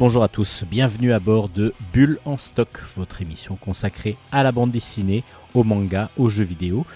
bonjour à tous, bienvenue à bord de Bulle en stock, votre émission consacrée à la bande dessinée, au manga, aux jeux vidéo.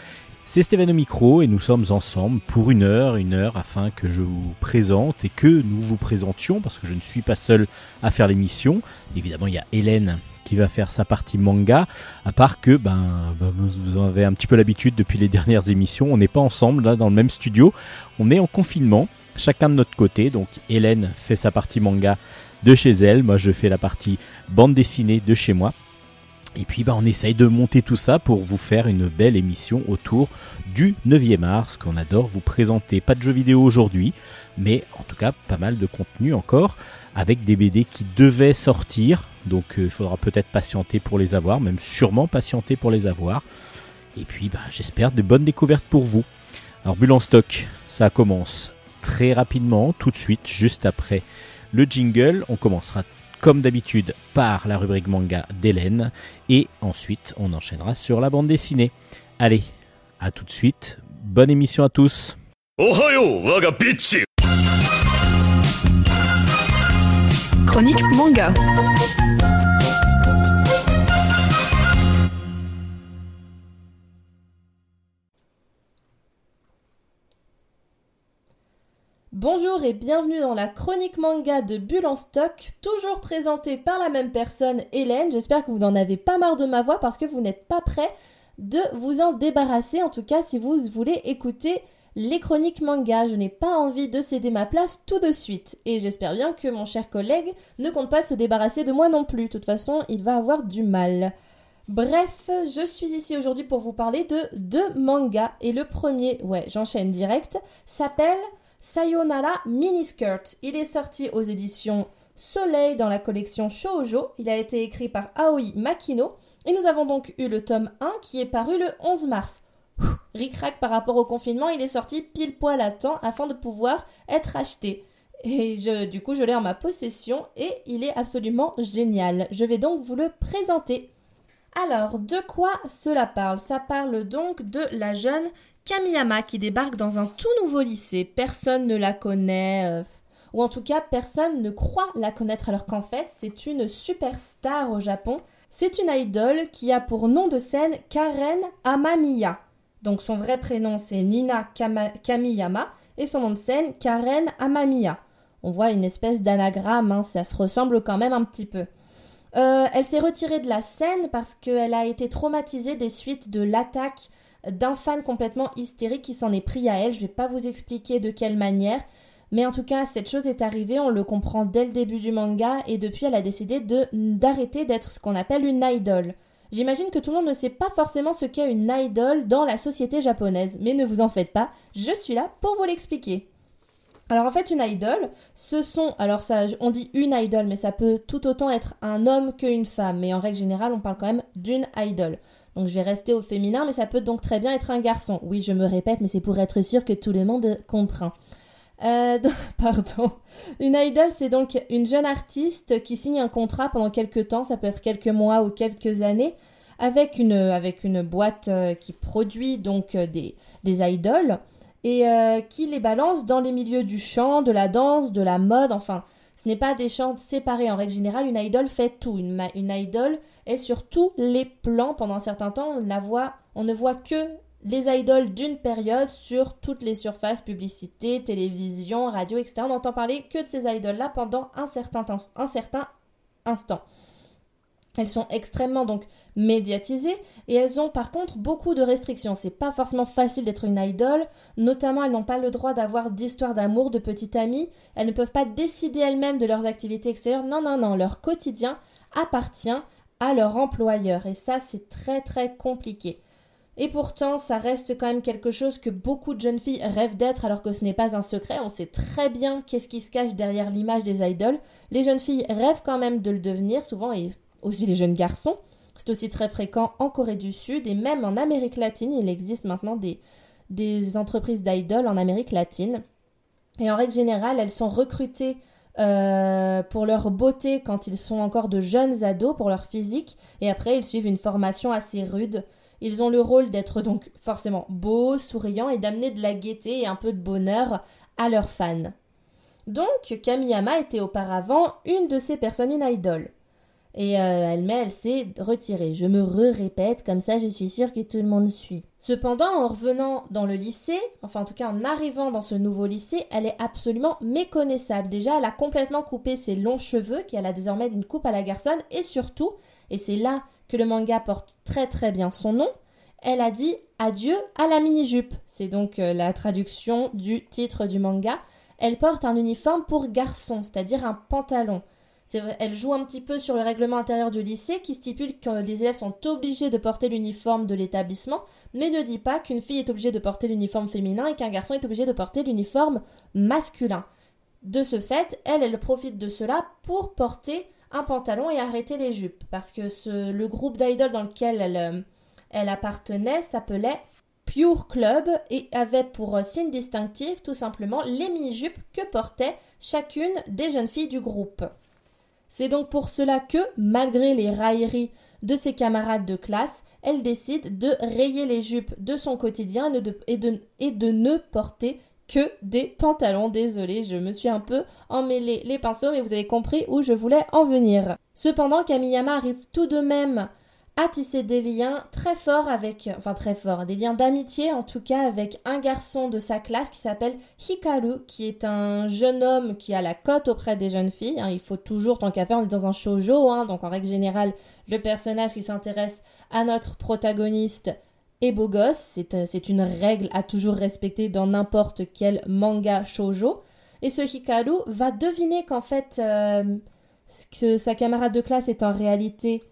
C'est Stéphane au micro et nous sommes ensemble pour une heure, une heure afin que je vous présente et que nous vous présentions parce que je ne suis pas seul à faire l'émission. Évidemment, il y a Hélène qui va faire sa partie manga, à part que ben, ben vous en avez un petit peu l'habitude depuis les dernières émissions, on n'est pas ensemble là dans le même studio, on est en confinement, chacun de notre côté, donc Hélène fait sa partie manga de chez elle, moi je fais la partie bande dessinée de chez moi. Et puis bah, on essaye de monter tout ça pour vous faire une belle émission autour du 9e mars qu'on adore vous présenter. Pas de jeux vidéo aujourd'hui, mais en tout cas pas mal de contenu encore avec des BD qui devaient sortir. Donc euh, il faudra peut-être patienter pour les avoir, même sûrement patienter pour les avoir. Et puis bah, j'espère de bonnes découvertes pour vous. Alors Bulle en stock, ça commence très rapidement, tout de suite, juste après le jingle. On commencera comme d'habitude par la rubrique manga d'Hélène et ensuite on enchaînera sur la bande dessinée. Allez, à tout de suite, bonne émission à tous. Chronique manga. Bonjour et bienvenue dans la chronique manga de Bulle en stock, toujours présentée par la même personne, Hélène. J'espère que vous n'en avez pas marre de ma voix parce que vous n'êtes pas prêt de vous en débarrasser, en tout cas si vous voulez écouter les chroniques manga. Je n'ai pas envie de céder ma place tout de suite. Et j'espère bien que mon cher collègue ne compte pas se débarrasser de moi non plus. De toute façon, il va avoir du mal. Bref, je suis ici aujourd'hui pour vous parler de deux mangas. Et le premier, ouais, j'enchaîne direct, s'appelle Sayonara Miniskirt. Il est sorti aux éditions Soleil dans la collection Shoujo. Il a été écrit par Aoi Makino. Et nous avons donc eu le tome 1 qui est paru le 11 mars. Ricrac par rapport au confinement, il est sorti pile poil à temps afin de pouvoir être acheté. Et je, du coup, je l'ai en ma possession et il est absolument génial. Je vais donc vous le présenter. Alors, de quoi cela parle? Ça parle donc de la jeune Kamiyama qui débarque dans un tout nouveau lycée. Personne ne la connaît, euh, ou en tout cas personne ne croit la connaître alors qu'en fait c'est une superstar au Japon. C'est une idole qui a pour nom de scène Karen Amamiya. Donc son vrai prénom c'est Nina Kamiyama et son nom de scène Karen Amamiya. On voit une espèce d'anagramme, hein, ça se ressemble quand même un petit peu. Euh, elle s'est retirée de la scène parce qu'elle a été traumatisée des suites de l'attaque d'un fan complètement hystérique qui s'en est pris à elle. Je vais pas vous expliquer de quelle manière. Mais en tout cas, cette chose est arrivée, on le comprend dès le début du manga, et depuis elle a décidé de d'arrêter d'être ce qu'on appelle une idole. J'imagine que tout le monde ne sait pas forcément ce qu'est une idole dans la société japonaise, mais ne vous en faites pas, je suis là pour vous l'expliquer. Alors en fait, une idole, ce sont, alors ça, on dit une idole, mais ça peut tout autant être un homme qu'une femme, mais en règle générale, on parle quand même d'une idole. Donc je vais rester au féminin, mais ça peut donc très bien être un garçon. Oui, je me répète, mais c'est pour être sûr que tout le monde comprend. Euh, pardon. Une idol, c'est donc une jeune artiste qui signe un contrat pendant quelques temps, ça peut être quelques mois ou quelques années, avec une, avec une boîte euh, qui produit donc euh, des, des idoles et qui les balance dans les milieux du chant, de la danse, de la mode, enfin, ce n'est pas des chants séparés. En règle générale, une idole fait tout. Une, idole est sur tous les plans. Pendant un certain temps, on, la voit, on ne voit que les idoles d'une période sur toutes les surfaces, publicité, télévision, radio, etc. On n'entend parler que de ces idoles-là pendant un certain instant. Elles sont extrêmement donc médiatisées et elles ont par contre beaucoup de restrictions. C'est pas forcément facile d'être une idole, notamment elles n'ont pas le droit d'avoir d'histoire d'amour, de petite amie, elles ne peuvent pas décider elles-mêmes de leurs activités extérieures. Non, non, non, leur quotidien appartient à leur employeur et ça c'est très très compliqué. Et pourtant, ça reste quand même quelque chose que beaucoup de jeunes filles rêvent d'être alors que ce n'est pas un secret. On sait très bien qu'est-ce qui se cache derrière l'image des idoles. Les jeunes filles rêvent quand même de le devenir souvent et aussi les jeunes garçons. C'est aussi très fréquent en Corée du Sud et même en Amérique latine. Il existe maintenant des, des entreprises d'idoles en Amérique latine. Et en règle générale, elles sont recrutées euh, pour leur beauté quand ils sont encore de jeunes ados, pour leur physique. Et après, ils suivent une formation assez rude. Ils ont le rôle d'être donc forcément beaux, souriants et d'amener de la gaieté et un peu de bonheur à leurs fans. Donc Kamiyama était auparavant une de ces personnes, une idole. Et euh, elle, mais elle s'est retirée. Je me répète, comme ça je suis sûre que tout le monde suit. Cependant, en revenant dans le lycée, enfin en tout cas en arrivant dans ce nouveau lycée, elle est absolument méconnaissable. Déjà, elle a complètement coupé ses longs cheveux, qu'elle a désormais une coupe à la garçonne, et surtout, et c'est là que le manga porte très très bien son nom, elle a dit adieu à la mini-jupe. C'est donc euh, la traduction du titre du manga. Elle porte un uniforme pour garçon, c'est-à-dire un pantalon. Elle joue un petit peu sur le règlement intérieur du lycée qui stipule que les élèves sont obligés de porter l'uniforme de l'établissement, mais ne dit pas qu'une fille est obligée de porter l'uniforme féminin et qu'un garçon est obligé de porter l'uniforme masculin. De ce fait, elle, elle profite de cela pour porter un pantalon et arrêter les jupes, parce que le groupe d'idoles dans lequel elle, euh, elle appartenait s'appelait Pure Club et avait pour signe distinctif tout simplement les mini-jupes que portaient chacune des jeunes filles du groupe. C'est donc pour cela que, malgré les railleries de ses camarades de classe, elle décide de rayer les jupes de son quotidien et de, ne porter que des pantalons. Désolée, je me suis un peu emmêlé les pinceaux, mais vous avez compris où je voulais en venir. Cependant, Kamiyama arrive tout de même a tissé des liens très forts avec, enfin très forts, des liens d'amitié en tout cas avec un garçon de sa classe qui s'appelle Hikaru, qui est un jeune homme qui a la cote auprès des jeunes filles. Hein. il faut toujours, tant qu'à faire, on est dans un shoujo, hein, donc en règle générale, le personnage qui s'intéresse à notre protagoniste est beau gosse. Euh, c'est une règle à toujours respecter dans n'importe quel manga shoujo. Et ce Hikaru va deviner qu'en fait, euh, que sa camarade de classe est en réalité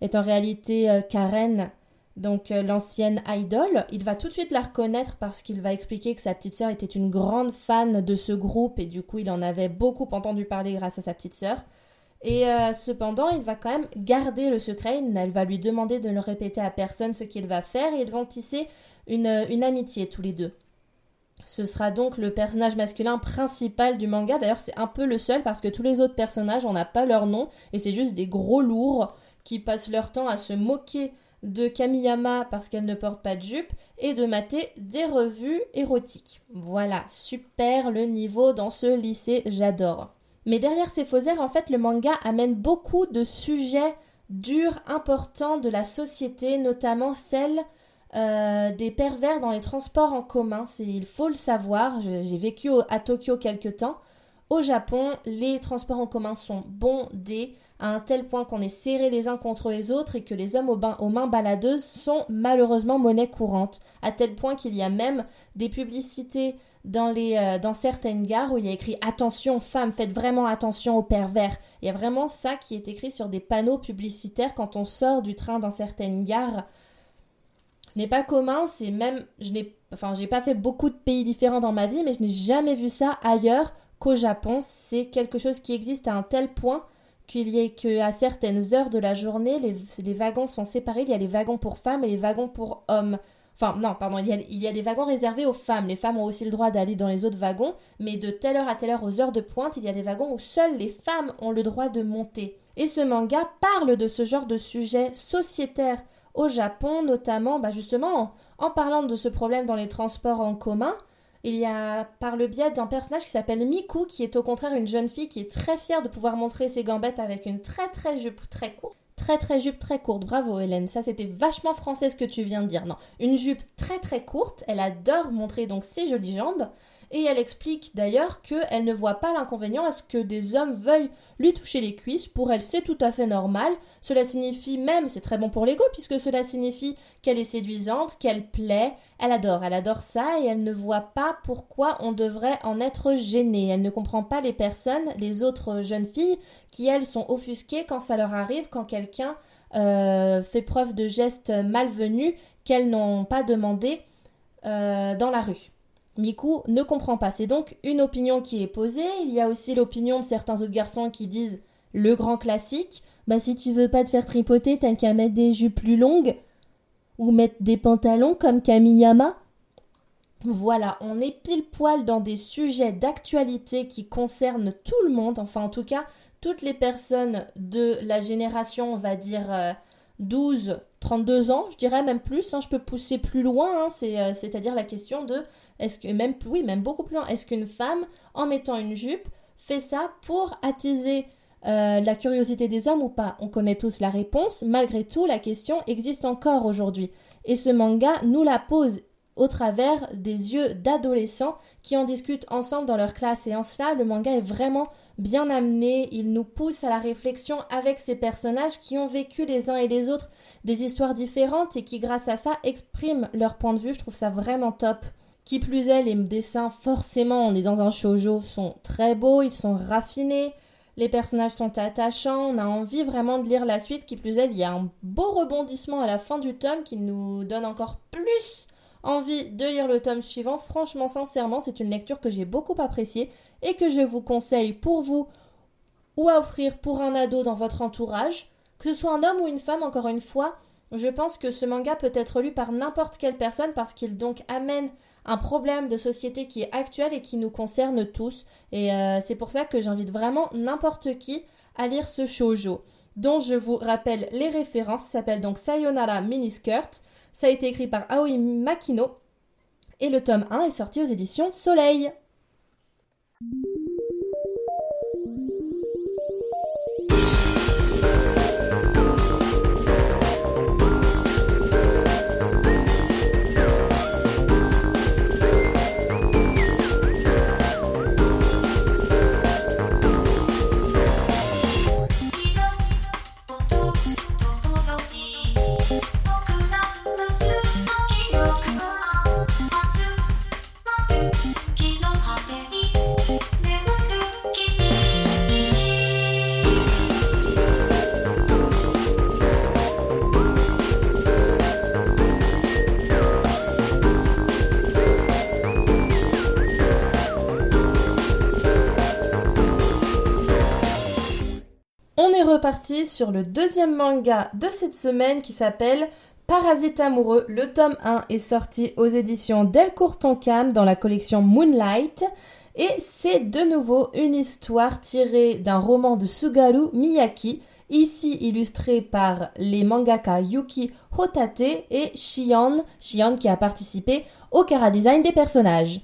est en réalité euh, Karen, donc euh, l'ancienne idole. Il va tout de suite la reconnaître parce qu'il va expliquer que sa petite sœur était une grande fan de ce groupe et du coup il en avait beaucoup entendu parler grâce à sa petite sœur. Et euh, cependant, il va quand même garder le secret. Elle va lui demander de ne répéter à personne ce qu'il va faire et ils vont tisser une, une amitié tous les deux. Ce sera donc le personnage masculin principal du manga. D'ailleurs, c'est un peu le seul parce que tous les autres personnages, on n'a pas leur nom et c'est juste des gros lourds qui passent leur temps à se moquer de Kamiyama parce qu'elle ne porte pas de jupe et de mater des revues érotiques. Voilà, super le niveau dans ce lycée, j'adore. Mais derrière ces faux airs, en fait, le manga amène beaucoup de sujets durs, importants de la société, notamment celle euh, des pervers dans les transports en commun. Il faut le savoir, j'ai vécu à Tokyo quelque temps. Au Japon, les transports en commun sont bondés à un tel point qu'on est serrés les uns contre les autres et que les hommes aux, mains baladeuses sont malheureusement monnaie courante, à tel point qu'il y a même des publicités dans, euh, certaines gares où il y a écrit Attention femmes, faites vraiment attention aux pervers. Il y a vraiment ça qui est écrit sur des panneaux publicitaires quand on sort du train dans certaines gares. Ce n'est pas commun, c'est même, je n'ai, pas fait beaucoup de pays différents dans ma vie, mais je n'ai jamais vu ça ailleurs qu'au Japon. C'est quelque chose qui existe à un tel point qu'il y ait qu'à certaines heures de la journée, les, wagons sont séparés. Il y a les wagons pour femmes et les wagons pour hommes. Enfin, non, pardon, il y, a, des wagons réservés aux femmes. Les femmes ont aussi le droit d'aller dans les autres wagons, mais de telle heure à telle heure aux heures de pointe, il y a des wagons où seules les femmes ont le droit de monter. Et ce manga parle de ce genre de sujet sociétaire au Japon, notamment bah justement en parlant de ce problème dans les transports en commun, il y a par le biais d'un personnage qui s'appelle Miku, qui est au contraire une jeune fille qui est très fière de pouvoir montrer ses gambettes avec une très très jupe très courte. Très très jupe très courte, bravo Hélène, ça c'était vachement français ce que tu viens de dire. Non, une jupe très très courte, elle adore montrer donc ses jolies jambes, et elle explique d'ailleurs qu'elle ne voit pas l'inconvénient à ce que des hommes veuillent lui toucher les cuisses. Pour elle, c'est tout à fait normal. Cela signifie même, c'est très bon pour l'ego, puisque cela signifie qu'elle est séduisante, qu'elle plaît. Elle adore, elle adore ça et elle ne voit pas pourquoi on devrait en être gêné. Elle ne comprend pas les personnes, les autres jeunes filles, qui elles sont offusquées quand ça leur arrive, quand quelqu'un euh, fait preuve de gestes malvenus qu'elles n'ont pas demandé euh, dans la rue. Miku ne comprend pas. C'est donc une opinion qui est posée. Il y a aussi l'opinion de certains autres garçons qui disent le grand classique. Bah si tu veux pas te faire tripoter, t'as qu'à mettre des jupes plus longues ou mettre des pantalons comme Kamiyama. Voilà, on est pile poil dans des sujets d'actualité qui concernent tout le monde, enfin en tout cas toutes les personnes de la génération, on va dire, euh, 12, 32 ans, je dirais même plus, hein, je peux pousser plus loin, hein, euh, c'est-à-dire la question de, est-ce que, même, oui, même beaucoup plus loin, est-ce qu'une femme, en mettant une jupe, fait ça pour attiser euh, la curiosité des hommes ou pas? On connaît tous la réponse, malgré tout, la question existe encore aujourd'hui. Et ce manga nous la pose au travers des yeux d'adolescents qui en discutent ensemble dans leur classe. Et en cela, le manga est vraiment bien amené. Il nous pousse à la réflexion avec ces personnages qui ont vécu les uns et les autres des histoires différentes et qui, grâce à ça, expriment leur point de vue. Je trouve ça vraiment top. Qui plus est, les dessins, forcément, on est dans un shoujo, sont très beaux, ils sont raffinés. Les personnages sont attachants, on a envie vraiment de lire la suite. Qui plus est, il y a un beau rebondissement à la fin du tome qui nous donne encore plus envie de lire le tome suivant. Franchement, sincèrement, c'est une lecture que j'ai beaucoup appréciée et que je vous conseille pour vous ou à offrir pour un ado dans votre entourage. Que ce soit un homme ou une femme, encore une fois, je pense que ce manga peut être lu par n'importe quelle personne parce qu'il donc amène un problème de société qui est actuel et qui nous concerne tous. Et euh, c'est pour ça que j'invite vraiment n'importe qui à lire ce shoujo, dont je vous rappelle les références. S'appelle donc Sayonara Miniskirt. Ça a été écrit par Aoi Makino et le tome 1 est sorti aux éditions Soleil. Sur le deuxième manga de cette semaine qui s'appelle Parasite amoureux. Le tome 1 est sorti aux éditions Delcourt Tonkam dans la collection Moonlight. Et c'est de nouveau une histoire tirée d'un roman de Sugaru Miyaki, ici illustré par les mangaka Yuki Hotate et Shion, Shion qui a participé au cara design des personnages.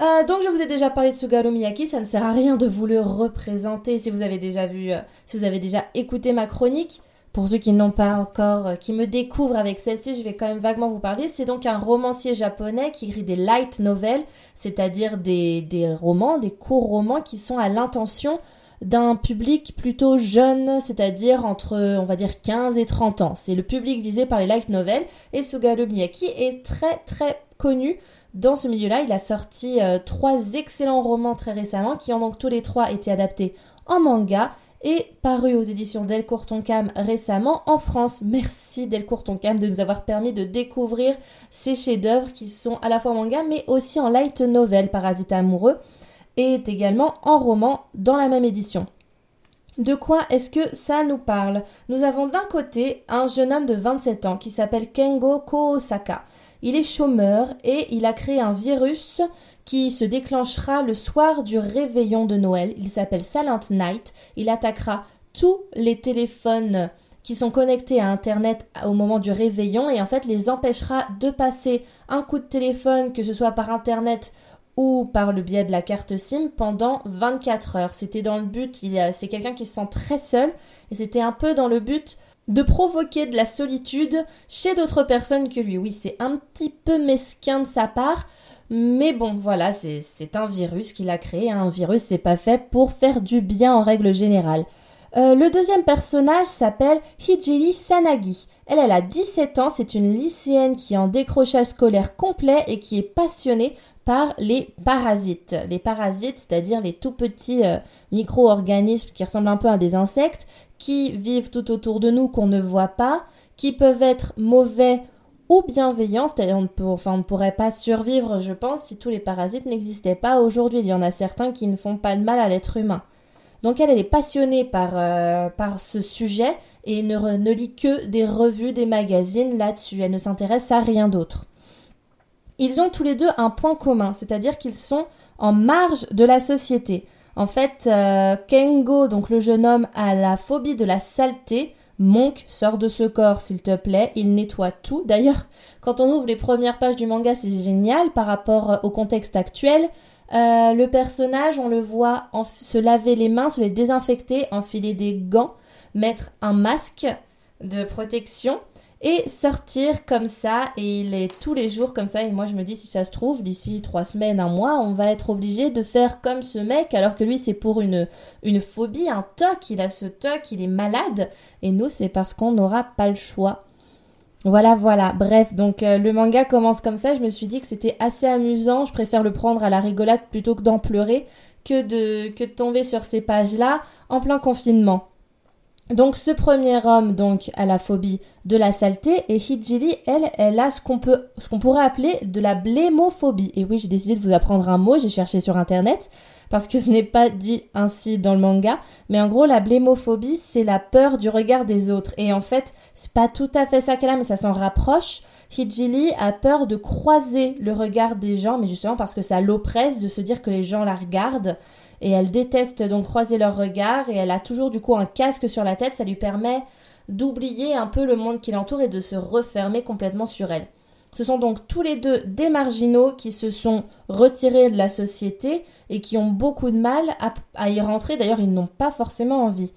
Euh, donc je vous ai déjà parlé de Sugaru Miyaki, ça ne sert à rien de vous le représenter si vous avez déjà vu, euh, si vous avez déjà écouté ma chronique. Pour ceux qui n'ont pas encore, euh, qui me découvrent avec celle-ci, je vais quand même vaguement vous parler. C'est donc un romancier japonais qui écrit des light novels, c'est-à-dire des, romans, des courts romans qui sont à l'intention d'un public plutôt jeune, c'est-à-dire entre, on va dire, 15 et 30 ans. C'est le public visé par les light novels et Sugaru Miyaki est très très connu dans ce milieu-là, il a sorti euh, trois excellents romans très récemment qui ont donc tous les trois été adaptés en manga et paru aux éditions Delcourt Tonkam récemment en France. Merci Delcourt Tonkam de nous avoir permis de découvrir ces chefs-d'œuvre qui sont à la fois en manga mais aussi en light novel Parasite amoureux et également en roman dans la même édition. De quoi est-ce que ça nous parle? Nous avons d'un côté un jeune homme de 27 ans qui s'appelle Kengo Koosaka. Il est chômeur et il a créé un virus qui se déclenchera le soir du réveillon de Noël. Il s'appelle Silent Night. Il attaquera tous les téléphones qui sont connectés à Internet au moment du réveillon et en fait les empêchera de passer un coup de téléphone, que ce soit par Internet ou par le biais de la carte SIM pendant 24 heures. C'était dans le but, c'est quelqu'un qui se sent très seul et c'était un peu dans le but de provoquer de la solitude chez d'autres personnes que lui. Oui, c'est un petit peu mesquin de sa part, mais bon, voilà, c'est un virus qu'il a créé. Un virus, c'est pas fait pour faire du bien en règle générale. Euh, le deuxième personnage s'appelle Hijiri Sanagi. Elle, elle a 17 ans, c'est une lycéenne qui est en décrochage scolaire complet et qui est passionnée par les parasites. Les parasites, c'est-à-dire les tout petits euh, micro-organismes qui ressemblent un peu à des insectes, qui vivent tout autour de nous qu'on ne voit pas, qui peuvent être mauvais ou bienveillants, c'est-à-dire on, ne pourrait pas survivre, je pense, si tous les parasites n'existaient pas aujourd'hui. Il y en a certains qui ne font pas de mal à l'être humain. Donc elle, elle est passionnée par, euh, par ce sujet et ne, ne lit que des revues, des magazines là-dessus. Elle ne s'intéresse à rien d'autre. Ils ont tous les deux un point commun, c'est-à-dire qu'ils sont en marge de la société. En fait, euh, Kengo, donc le jeune homme, a la phobie de la saleté, Monk, sort de ce corps, s'il te plaît. Il nettoie tout. D'ailleurs, quand on ouvre les premières pages du manga, c'est génial par rapport au contexte actuel. Euh, le personnage, on le voit se laver les mains, se les désinfecter, enfiler des gants, mettre un masque de protection et sortir comme ça et il est tous les jours comme ça et moi je me dis si ça se trouve d'ici trois semaines un mois on va être obligé de faire comme ce mec alors que lui c'est pour une phobie un toc il a ce toc il est malade et nous c'est parce qu'on n'aura pas le choix. Voilà voilà. Bref donc euh, le manga commence comme ça. Je me suis dit que c'était assez amusant. Je préfère le prendre à la rigolade plutôt que d'en pleurer que de que de tomber sur ces pages là en plein confinement donc ce premier homme donc a la phobie de la saleté et Hijili elle elle a ce qu'on peut ce qu'on pourrait appeler de la blémophobie. Et oui, j'ai décidé de vous apprendre un mot, j'ai cherché sur internet parce que ce n'est pas dit ainsi dans le manga, mais en gros la blémophobie c'est la peur du regard des autres et en fait, c'est pas tout à fait ça qu'elle a mais ça s'en rapproche. Hijili a peur de croiser le regard des gens mais justement parce que ça l'oppresse de se dire que les gens la regardent et elle déteste donc croiser leurs regards et elle a toujours du coup un casque sur la tête, ça lui permet d'oublier un peu le monde qui l'entoure et de se refermer complètement sur elle. Ce sont donc tous les deux des marginaux qui se sont retirés de la société et qui ont beaucoup de mal à, y rentrer. D'ailleurs, ils n'ont pas forcément envie.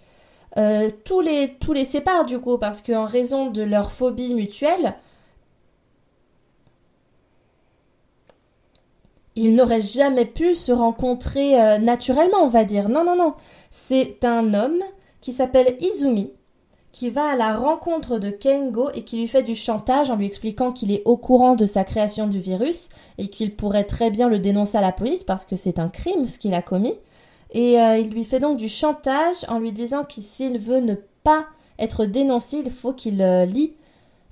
Euh, les, tous les séparent du coup parce qu'en raison de leur phobie mutuelle, ils n'auraient jamais pu se rencontrer euh, naturellement, on va dire. Non, non, non. C'est un homme qui s'appelle Izumi, qui va à la rencontre de Kengo et qui lui fait du chantage en lui expliquant qu'il est au courant de sa création du virus et qu'il pourrait très bien le dénoncer à la police parce que c'est un crime ce qu'il a commis. Et euh, il lui fait donc du chantage en lui disant que s'il veut ne pas être dénoncé, il faut qu'il euh, lit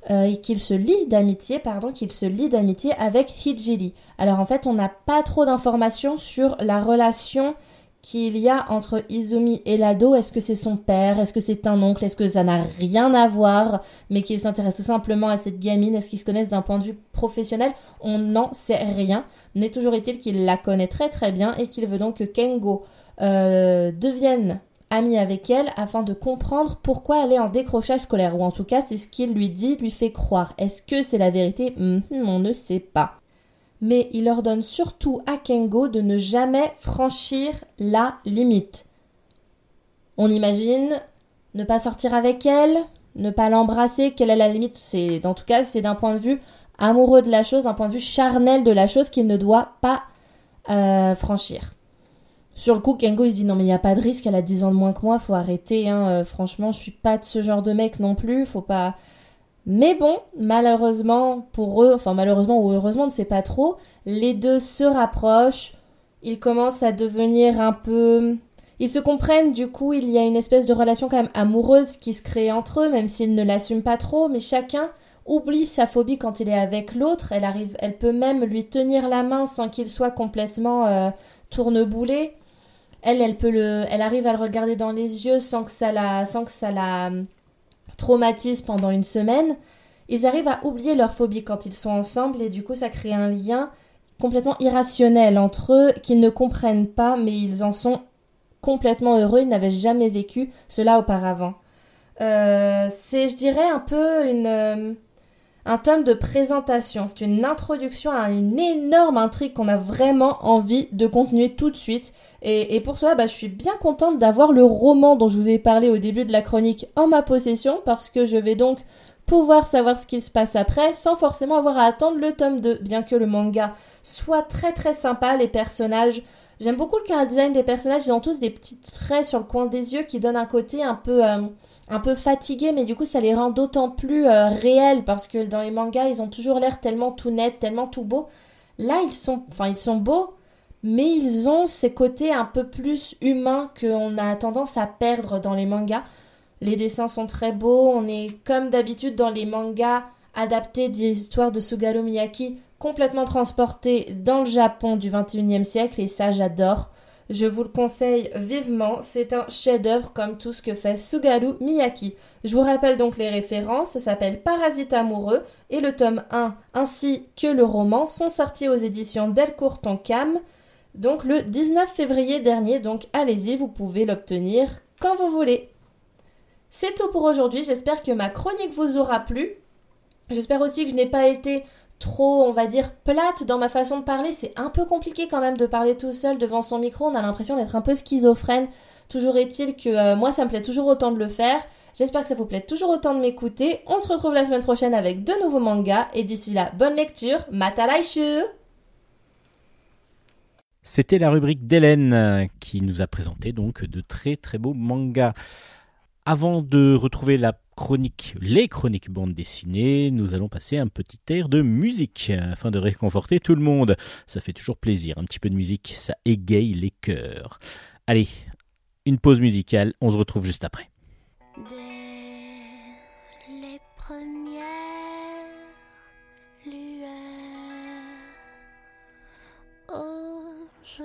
euh, et qu'il se lie d'amitié, pardon, qu'il se lie d'amitié avec Hijili. Alors en fait, on n'a pas trop d'informations sur la relation qu'il y a entre Izumi et l'ado. Est-ce que c'est son père? Est-ce que c'est un oncle? Est-ce que ça n'a rien à voir? Mais qu'il s'intéresse tout simplement à cette gamine? Est-ce qu'ils se connaissent d'un point de vue professionnel? On n'en sait rien. Mais toujours est-il qu'il la connaît très très bien et qu'il veut donc que Kengo euh, devienne ami avec elle afin de comprendre pourquoi elle est en décrochage scolaire, ou en tout cas c'est ce qu'il lui dit, lui fait croire. Est-ce que c'est la vérité? Hmm, On ne sait pas. Mais il ordonne surtout à Kengo de ne jamais franchir la limite. On imagine ne pas sortir avec elle, ne pas l'embrasser, quelle est la limite? C'est, en tout cas, c'est d'un point de vue amoureux de la chose, un point de vue charnel de la chose qu'il ne doit pas euh, franchir. Sur le coup, Kengo, il se dit non, mais il n'y a pas de risque, elle a 10 ans de moins que moi, faut arrêter, hein. Euh, franchement, je suis pas de ce genre de mec non plus, faut pas. Mais bon, malheureusement pour eux, enfin malheureusement ou heureusement, on ne sait pas trop, les deux se rapprochent, ils commencent à devenir un peu. Ils se comprennent, du coup, il y a une espèce de relation quand même amoureuse qui se crée entre eux, même s'ils ne l'assument pas trop, mais chacun oublie sa phobie quand il est avec l'autre. Elle arrive, elle peut même lui tenir la main sans qu'il soit complètement euh, tourneboulé. Elle, elle peut le, elle arrive à le regarder dans les yeux sans que ça la, sans que ça la hum, traumatise pendant une semaine. Ils arrivent à oublier leur phobie quand ils sont ensemble et du coup ça crée un lien complètement irrationnel entre eux qu'ils ne comprennent pas mais ils en sont complètement heureux. Ils n'avaient jamais vécu cela auparavant. Euh, c'est, je dirais, un peu une hum, un tome de présentation. C'est une introduction à une énorme intrigue qu'on a vraiment envie de continuer tout de suite. Et, pour cela, bah, je suis bien contente d'avoir le roman dont je vous ai parlé au début de la chronique en ma possession parce que je vais donc pouvoir savoir ce qui se passe après sans forcément avoir à attendre le tome 2. Bien que le manga soit très très sympa, les personnages... J'aime beaucoup le car design des personnages, ils ont tous des petits traits sur le coin des yeux qui donnent un côté un peu... Euh, un peu fatigués, mais du coup ça les rend d'autant plus euh, réels parce que dans les mangas ils ont toujours l'air tellement tout net, tellement tout beau. Là ils sont, enfin ils sont beaux, mais ils ont ces côtés un peu plus humains qu'on a tendance à perdre dans les mangas. Les dessins sont très beaux, on est comme d'habitude dans les mangas adaptés des histoires de Sugaro Miyaki, complètement transportés dans le Japon du 21e siècle et ça j'adore. Je vous le conseille vivement, c'est un chef-d'œuvre comme tout ce que fait Sugaru Miyaki. Je vous rappelle donc les références, ça s'appelle Parasite amoureux et le tome 1 ainsi que le roman sont sortis aux éditions Delcourt Tonkam donc le 19 février dernier, donc allez-y, vous pouvez l'obtenir quand vous voulez. C'est tout pour aujourd'hui, j'espère que ma chronique vous aura plu. J'espère aussi que je n'ai pas été trop, on va dire, plate dans ma façon de parler. C'est un peu compliqué quand même de parler tout seul devant son micro. On a l'impression d'être un peu schizophrène. Toujours est-il que euh, moi, ça me plaît toujours autant de le faire. J'espère que ça vous plaît toujours autant de m'écouter. On se retrouve la semaine prochaine avec de nouveaux mangas. Et d'ici là, bonne lecture. Matalaishu C'était la rubrique d'Hélène euh, qui nous a présenté donc de très très beaux mangas. Avant de retrouver la les chroniques bandes dessinées, nous allons passer un petit air de musique afin de réconforter tout le monde. Ça fait toujours plaisir, un petit peu de musique, ça égaye les cœurs. Allez, une pause musicale, on se retrouve juste après. oh, je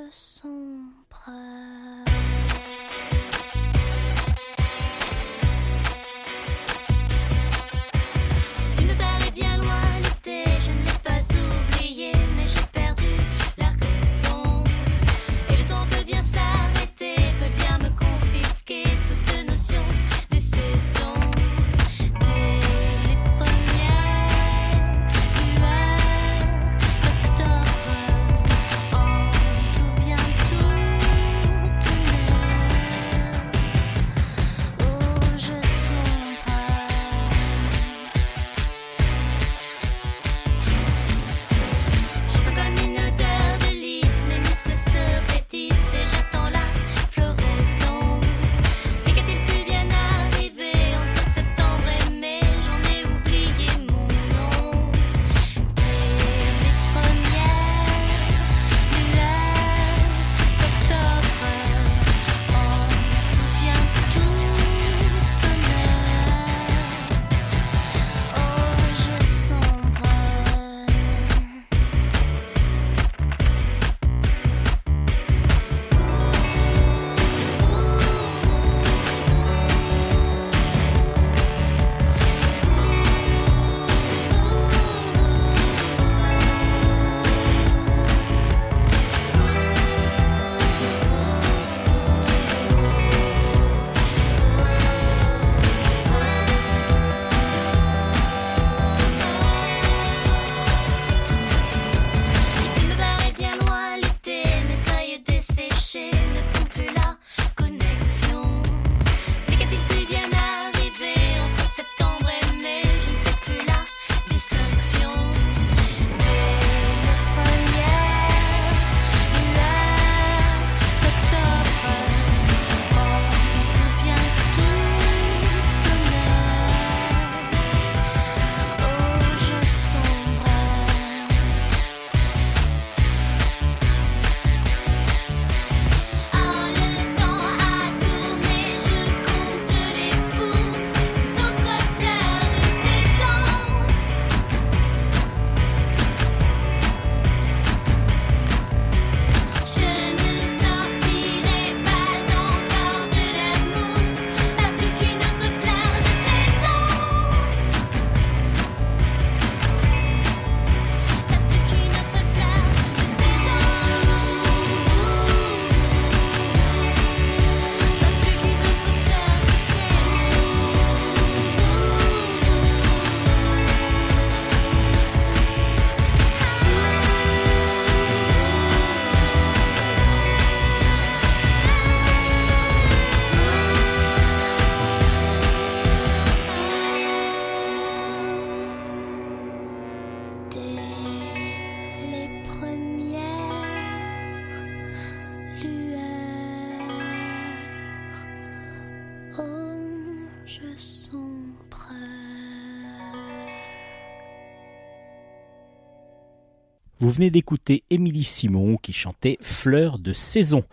Vous venez d'écouter Émilie Simon qui chantait Fleurs de saison.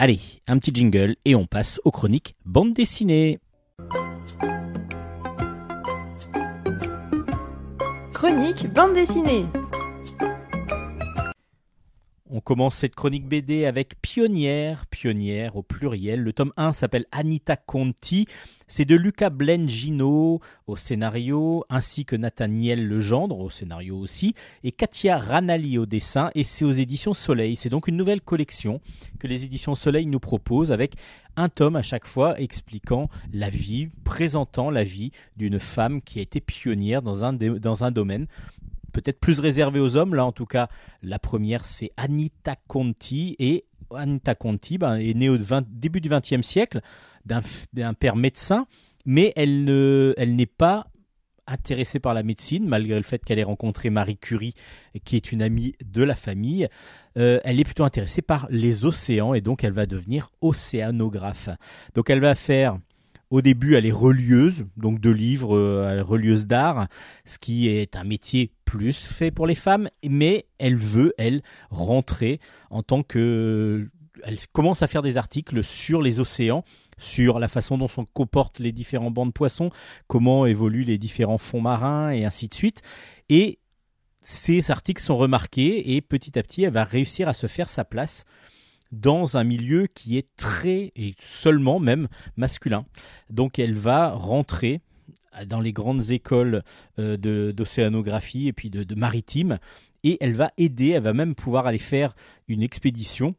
Allez, un petit jingle et on passe aux chroniques bande dessinée. Chronique bande dessinée. On commence cette chronique BD avec Pionnière, Pionnière au pluriel. Le tome 1 s'appelle Anita Conti. C'est de Luca Blengino au scénario, ainsi que Nathaniel Legendre au scénario aussi, et Katia Ranali au dessin, et c'est aux éditions Soleil. C'est donc une nouvelle collection que les éditions Soleil nous proposent avec un tome à chaque fois expliquant la vie, présentant la vie d'une femme qui a été pionnière dans dans un domaine peut-être plus réservé aux hommes. Là, en tout cas, la première, c'est Anita Conti. Et Anita Conti ben, est née au début du XXe siècle d'un père médecin, mais elle n'est pas intéressée par la médecine, malgré le fait qu'elle ait rencontré Marie Curie, qui est une amie de la famille. Euh, elle est plutôt intéressée par les océans et donc elle va devenir océanographe. Donc elle va faire au début, elle est relieuse, donc de livres, euh, relieuse d'art, ce qui est un métier plus fait pour les femmes, mais elle veut, elle, rentrer en tant que... Elle commence à faire des articles sur les océans, sur la façon dont se comportent les différents bancs de poissons, comment évoluent les différents fonds marins et ainsi de suite. Et ces articles sont remarqués et petit à petit, elle va réussir à se faire sa place dans un milieu qui est très et seulement même masculin. Donc elle va rentrer dans les grandes écoles euh, d'océanographie et puis de, maritime et elle va aider, elle va même pouvoir aller faire une expédition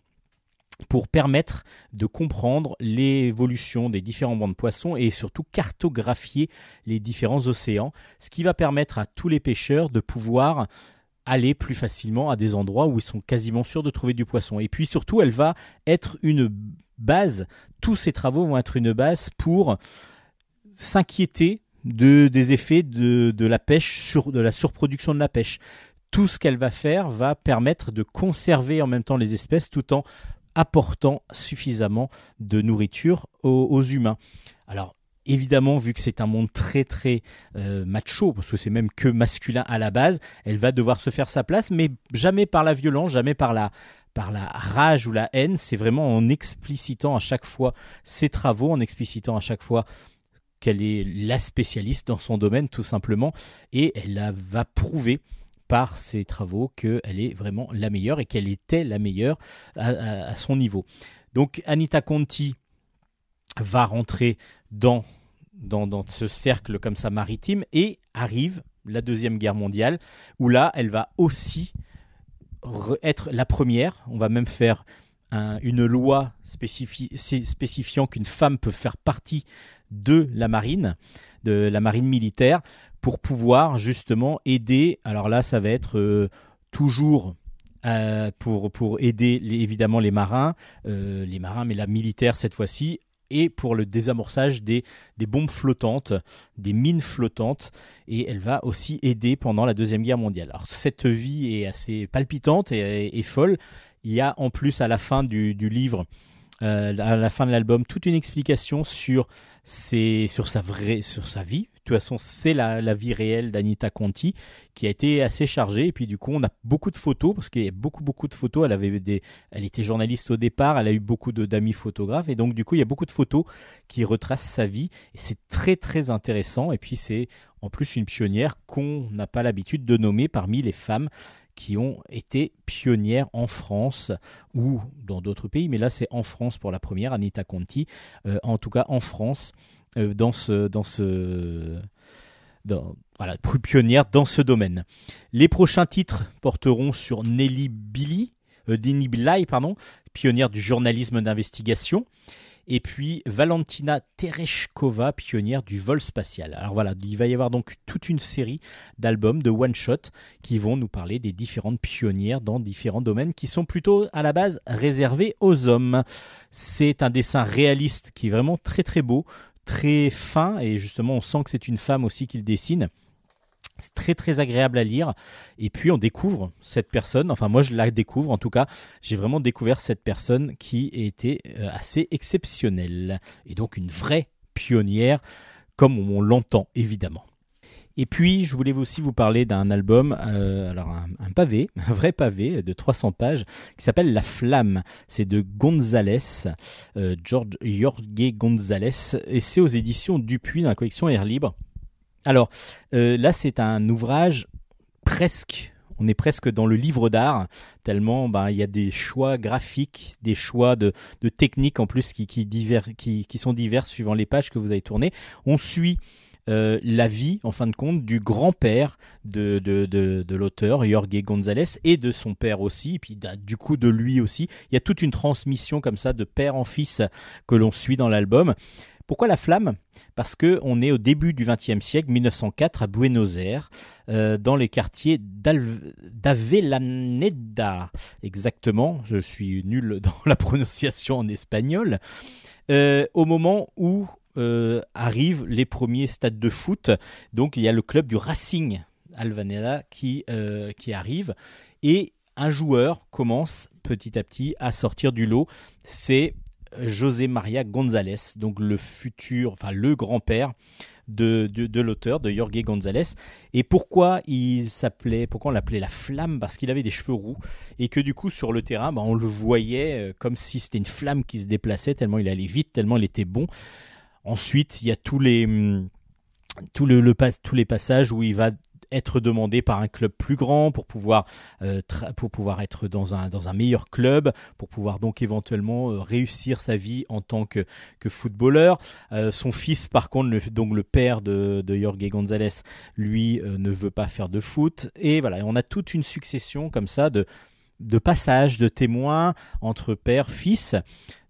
pour permettre de comprendre l'évolution des différents bancs de poissons et surtout cartographier les différents océans, ce qui va permettre à tous les pêcheurs de pouvoir aller plus facilement à des endroits où ils sont quasiment sûrs de trouver du poisson. Et puis surtout, elle va être une base, tous ces travaux vont être une base pour s'inquiéter de, des effets de, la pêche, de la surproduction de la pêche. Tout ce qu'elle va faire va permettre de conserver en même temps les espèces tout en apportant suffisamment de nourriture aux, aux humains. Alors, évidemment, vu que c'est un monde très très euh, macho, parce que c'est même que masculin à la base, elle va devoir se faire sa place, mais jamais par la violence, jamais par la par la rage ou la haine, c'est vraiment en explicitant à chaque fois ses travaux, en explicitant à chaque fois qu'elle est la spécialiste dans son domaine tout simplement, et elle va prouver par ses travaux qu'elle est vraiment la meilleure et qu'elle était la meilleure à son niveau. Donc Anita Conti, va rentrer dans, dans, ce cercle comme ça maritime et arrive la Deuxième Guerre mondiale où là, elle va aussi être la première. On va même faire une loi spécifiant qu'une femme peut faire partie de la marine, de la marine militaire, pour pouvoir justement aider. Alors là, ça va être euh, toujours euh, pour, pour aider évidemment les marins, euh, les marins, mais la militaire cette fois-ci, et pour le désamorçage des, des bombes flottantes, des mines flottantes, et elle va aussi aider pendant la Deuxième Guerre mondiale. Alors cette vie est assez palpitante et, folle. Il y a en plus à la fin du, du livre euh, à la fin de l'album toute une explication sur, sur, sa, vraie, sur sa vie. De toute façon, c'est la, vie réelle d'Anita Conti qui a été assez chargée. Et puis, du coup, on a beaucoup de photos parce qu'il y a beaucoup, beaucoup de photos. Elle, avait des, elle était journaliste au départ, elle a eu beaucoup d'amis photographes. Et donc, du coup, il y a beaucoup de photos qui retracent sa vie. Et c'est très, très intéressant. Et puis, c'est en plus une pionnière qu'on n'a pas l'habitude de nommer parmi les femmes qui ont été pionnières en France ou dans d'autres pays, mais là c'est en France pour la première, Anita Conti, euh, en tout cas en France, dans ce... Dans ce voilà, pionnière dans ce domaine. Les prochains titres porteront sur Nelly Billy, euh, Billy, pardon, pionnière du journalisme d'investigation et puis Valentina Tereshkova, pionnière du vol spatial. Alors voilà, il va y avoir donc toute une série d'albums, de one-shot, qui vont nous parler des différentes pionnières dans différents domaines qui sont plutôt à la base réservés aux hommes. C'est un dessin réaliste qui est vraiment très très beau, très fin, et justement on sent que c'est une femme aussi qui le dessine. C'est très très agréable à lire. Et puis on découvre cette personne, enfin moi je la découvre en tout cas, j'ai vraiment découvert cette personne qui était euh, assez exceptionnelle. Et donc une vraie pionnière, comme on l'entend évidemment. Et puis, je voulais aussi vous parler d'un album, euh, alors un, pavé, un vrai pavé de 300 pages, qui s'appelle La Flamme. C'est de Gonzalez, euh, George Jorge Gonzalez, et c'est aux éditions Dupuis dans la collection Air Libre. Alors euh, là, c'est un ouvrage presque on est presque dans le livre d'art, tellement ben, il y a des choix graphiques, des choix de, de techniques en plus qui, qui, qui, qui sont divers suivant les pages que vous avez tournées. On suit euh, la vie, en fin de compte, du grand-père de, de, de, l'auteur, Jorge González, et de son père aussi, et puis du coup de lui aussi. Il y a toute une transmission comme ça de père en fils que l'on suit dans l'album. Pourquoi la flamme? Parce que on est au début du XXe siècle, 1904, à Buenos Aires, euh, dans les quartiers d'Avellaneda. Exactement, je suis nul dans la prononciation en espagnol. Euh, au moment où euh, arrivent les premiers stades de foot. Donc il y a le club du Racing Alvaneda qui, euh, qui arrive et un joueur commence petit à petit à sortir du lot. C'est José Maria González, donc le futur, enfin le grand-père de, de, l'auteur, de Jorge González. Et pourquoi il s'appelait, pourquoi on l'appelait la flamme? Parce qu'il avait des cheveux roux et que du coup sur le terrain, bah, on le voyait euh, comme si c'était une flamme qui se déplaçait tellement il allait vite, tellement il était bon. Ensuite, il y a tous les, hum, tous les passages où il va être demandé par un club plus grand pour pouvoir, euh, être dans un, meilleur club, pour pouvoir donc éventuellement euh, réussir sa vie en tant que, footballeur. Euh, son fils, par contre, le, donc le père de, de Jorge González, lui ne veut pas faire de foot. Et voilà, on a toute une succession comme ça de, de passages, de témoins entre père, fils.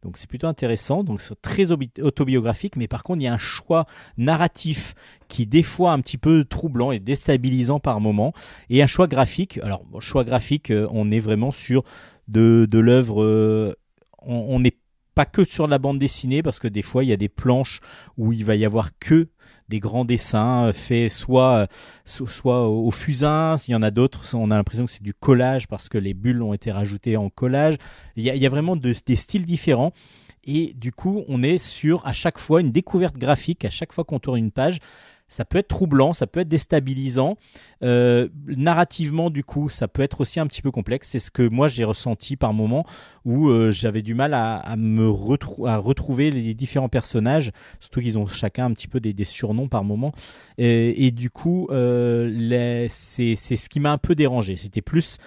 Donc c'est plutôt intéressant, donc c'est très autobiographique, mais par contre il y a un choix narratif qui des fois un petit peu troublant et déstabilisant par moment, et un choix graphique. Alors choix graphique, euh, on est vraiment sur de, de l'œuvre, euh, on n'est pas que sur la bande dessinée, parce que des fois il y a des planches où il va y avoir que des grands dessins euh, faits soit, soit au fusain, s'il y en a d'autres, on a l'impression que c'est du collage parce que les bulles ont été rajoutées en collage. Il y a, vraiment des styles différents. Et du coup, on est sur à chaque fois une découverte graphique, à chaque fois qu'on tourne une page, ça peut être troublant, ça peut être déstabilisant. Euh, narrativement, du coup, ça peut être aussi un petit peu complexe. C'est ce que moi j'ai ressenti par moments où euh, j'avais du mal à, me retrouver les différents personnages, surtout qu'ils ont chacun un petit peu des, surnoms par moment. Et, du coup, euh, c'est ce qui m'a un peu dérangé. C'était plus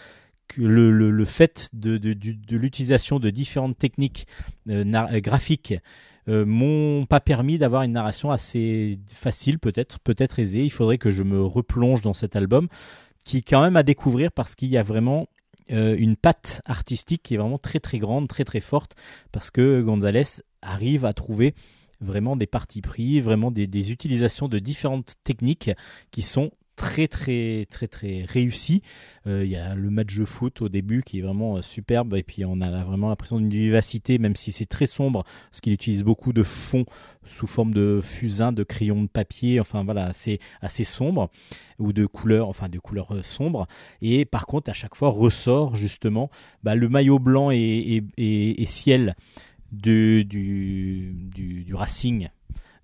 le, fait de, de, l'utilisation de différentes techniques graphiques m'ont pas permis d'avoir une narration assez facile, peut-être, peut-être aisée. Il faudrait que je me replonge dans cet album, qui est quand même à découvrir parce qu'il y a vraiment euh, une patte artistique qui est vraiment très très grande, très très forte, parce que Gonzalez arrive à trouver vraiment des parties pris, vraiment des utilisations de différentes techniques qui sont très très très très réussi. Euh, il y a le match de foot au début qui est vraiment euh, superbe et puis on a vraiment l'impression d'une vivacité même si c'est très sombre parce qu'il utilise beaucoup de fonds sous forme de fusain, de crayons de papier, enfin voilà, c'est assez sombre ou de couleurs, enfin de couleurs euh, sombres. Et par contre à chaque fois ressort justement bah, le maillot blanc et, ciel du, du, du, Racing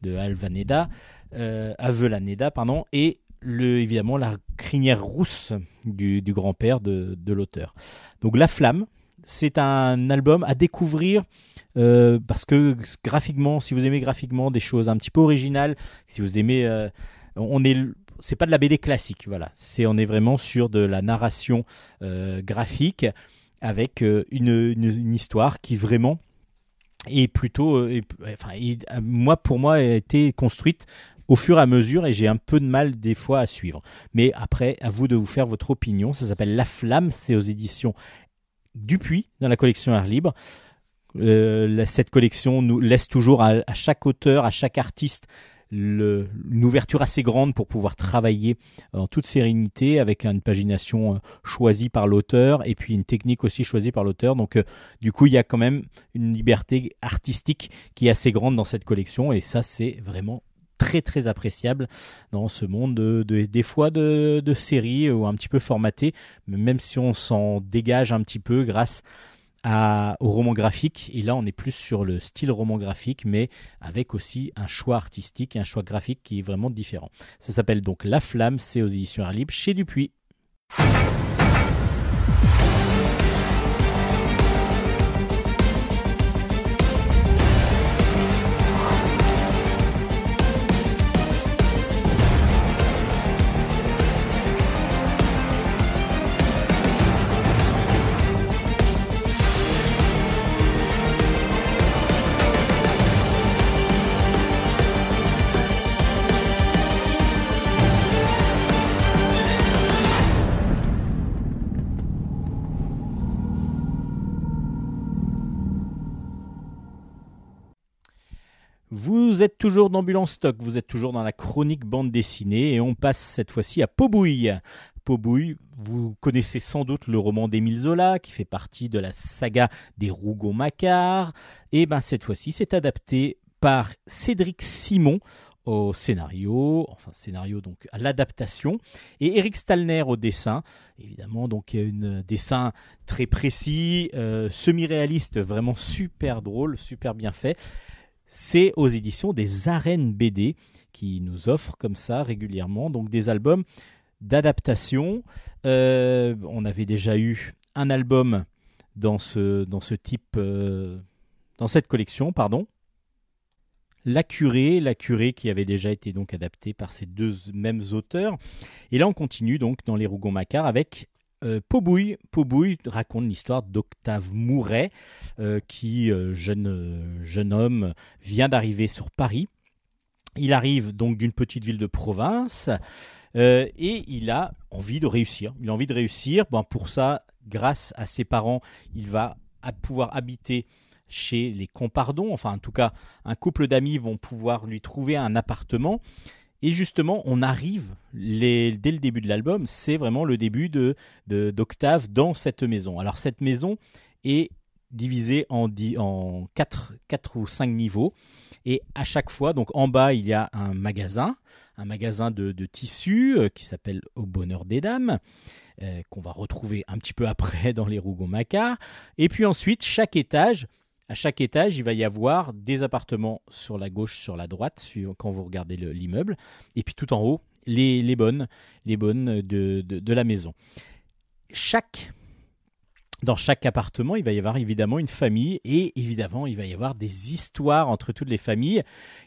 de Alvaneda, euh, Avelaneda, pardon, et le, évidemment la crinière rousse du, grand-père de, l'auteur. Donc La Flamme, c'est un album à découvrir euh, parce que graphiquement, si vous aimez graphiquement des choses un petit peu originales, si vous aimez, euh, on est, c'est pas de la BD classique, voilà. C'est, on est vraiment sur de la narration euh, graphique avec une, une, histoire qui vraiment est plutôt, enfin, moi pour moi a été construite au fur et à mesure et j'ai un peu de mal des fois à suivre. Mais après, à vous de vous faire votre opinion. Ça s'appelle La Flamme, c'est aux éditions Dupuis dans la collection Air Libre. Euh, cette collection nous laisse toujours à, chaque auteur, à chaque artiste une ouverture assez grande pour pouvoir travailler en toute sérénité avec une pagination euh, choisie par l'auteur et puis une technique aussi choisie par l'auteur. Donc euh, du coup, il y a quand même une liberté artistique qui est assez grande dans cette collection et ça, c'est vraiment très très appréciable dans ce monde de, des fois de, séries ou un petit peu formaté, même si on s'en dégage un petit peu grâce à, au roman graphique. Et là, on est plus sur le style roman graphique, mais avec aussi un choix artistique et un choix graphique qui est vraiment différent. Ça s'appelle donc La Flamme, c'est aux éditions Air Libre chez Dupuis. Vous êtes toujours d'Ambulance Stock, vous êtes toujours dans la chronique bande dessinée et on passe cette fois-ci à Pobouille. Pobouille, vous connaissez sans doute le roman d'Émile Zola qui fait partie de la saga des Rougon-Macquart. Et ben cette fois-ci, c'est adapté par Cédric Simon au scénario, enfin scénario donc à l'adaptation, et Eric Stalner au dessin. Évidemment, donc il y a un dessin très précis, euh, semi-réaliste, vraiment super drôle, super bien fait. C'est aux éditions des Arènes BD qui nous offrent comme ça régulièrement donc des albums d'adaptation. Euh, on avait déjà eu un album dans ce, type, euh, dans cette collection, pardon. La Curée, La Curée qui avait déjà été donc adaptée par ces deux mêmes auteurs. Et là, on continue donc dans les Rougon-Macquart avec euh, Pobouille. Raconte l'histoire d'Octave Mouret, euh, qui, euh, jeune, jeune homme, vient d'arriver sur Paris. Il arrive donc d'une petite ville de province et il a envie de réussir. Il a envie de réussir. Bon, pour ça, grâce à ses parents, il va pouvoir habiter chez les compardons, enfin en tout cas un couple d'amis vont pouvoir lui trouver un appartement. Et justement, on arrive dès le début de l'album, c'est vraiment le début de, d'Octave dans cette maison. Alors cette maison est divisée en, en 4, ou 5 niveaux. Et à chaque fois, donc en bas, il y a un magasin, un magasin de, tissus euh, qui s'appelle Au Bonheur des Dames, euh, qu'on va retrouver un petit peu après dans les Rougon-Macquart. Et puis ensuite, chaque étage à chaque étage, il va y avoir des appartements sur la gauche, sur la droite, quand vous regardez l'immeuble, et puis tout en haut, les, bonnes, les bonnes de, de la maison. Chaque dans chaque appartement, il va y avoir évidemment une famille et évidemment, il va y avoir des histoires entre toutes les familles.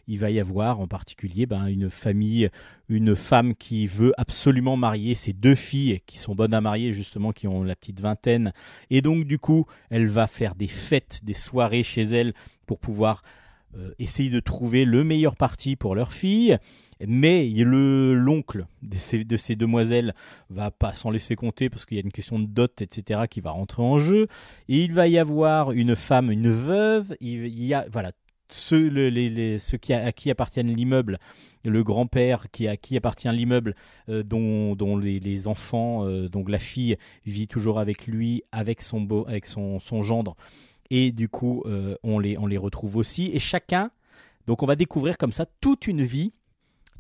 Il va y avoir en particulier ben, une famille, une femme qui veut absolument marier ses deux filles qui sont bonnes à marier justement, qui ont la petite vingtaine. Et donc du coup, elle va faire des fêtes, des soirées chez elle pour pouvoir euh, essayer de trouver le meilleur parti pour leur fille. Mais le l'oncle de ces, de ces demoiselles va pas s'en laisser compter parce qu'il y a une question de dot, etc., qui va rentrer en jeu. Et il va y avoir une femme, une veuve. Il y a voilà ceux, les, ceux qui à qui appartiennent l'immeuble, le grand-père qui à qui appartient l'immeuble, euh, dont, dont les, enfants, euh, donc la fille vit toujours avec lui, avec son beau, avec son, son gendre. Et du coup, euh, on, les, on les retrouve aussi. Et chacun, donc on va découvrir comme ça toute une vie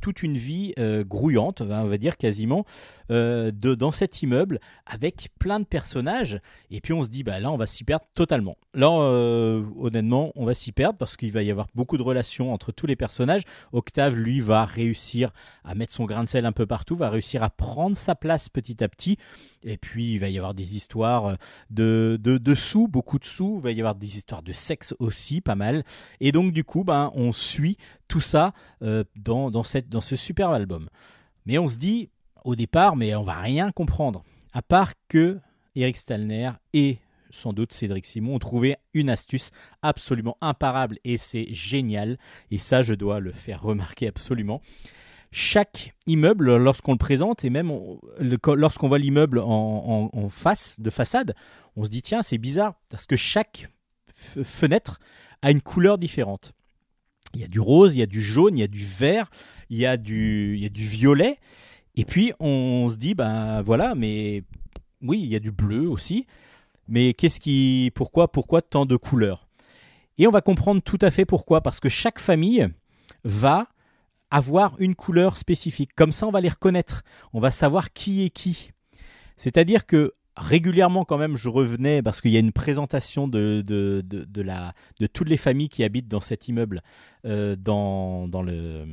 toute une vie euh, grouillante, on va dire quasiment, euh, de, dans cet immeuble avec plein de personnages. Et puis on se dit, bah là, on va s'y perdre totalement. Là, euh, honnêtement, on va s'y perdre parce qu'il va y avoir beaucoup de relations entre tous les personnages. Octave, lui, va réussir à mettre son grain de sel un peu partout, va réussir à prendre sa place petit à petit. Et puis, il va y avoir des histoires de, de, sous, beaucoup de sous. Il va y avoir des histoires de sexe aussi, pas mal. Et donc, du coup, ben, on suit tout ça dans, dans, cette, dans ce superbe album. Mais on se dit, au départ, mais on va rien comprendre. À part que Eric Stalner et sans doute Cédric Simon ont trouvé une astuce absolument imparable et c'est génial. Et ça, je dois le faire remarquer absolument. Chaque immeuble, lorsqu'on le présente et même lorsqu'on voit l'immeuble en, face, de façade, on se dit tiens, c'est bizarre parce que chaque fenêtre a une couleur différente. Il y a du rose, il y a du jaune, il y a du vert, il y a du violet. Et puis on se dit, ben voilà, mais oui, il y a du bleu aussi. Mais qu'est-ce qui, pourquoi, pourquoi tant de couleurs? Et on va comprendre tout à fait pourquoi, parce que chaque famille va avoir une couleur spécifique. Comme ça, on va les reconnaître. On va savoir qui est qui. C'est-à-dire que régulièrement, quand même, je revenais parce qu'il y a une présentation de, de, de, la, de toutes les familles qui habitent dans cet immeuble euh, dans, dans le,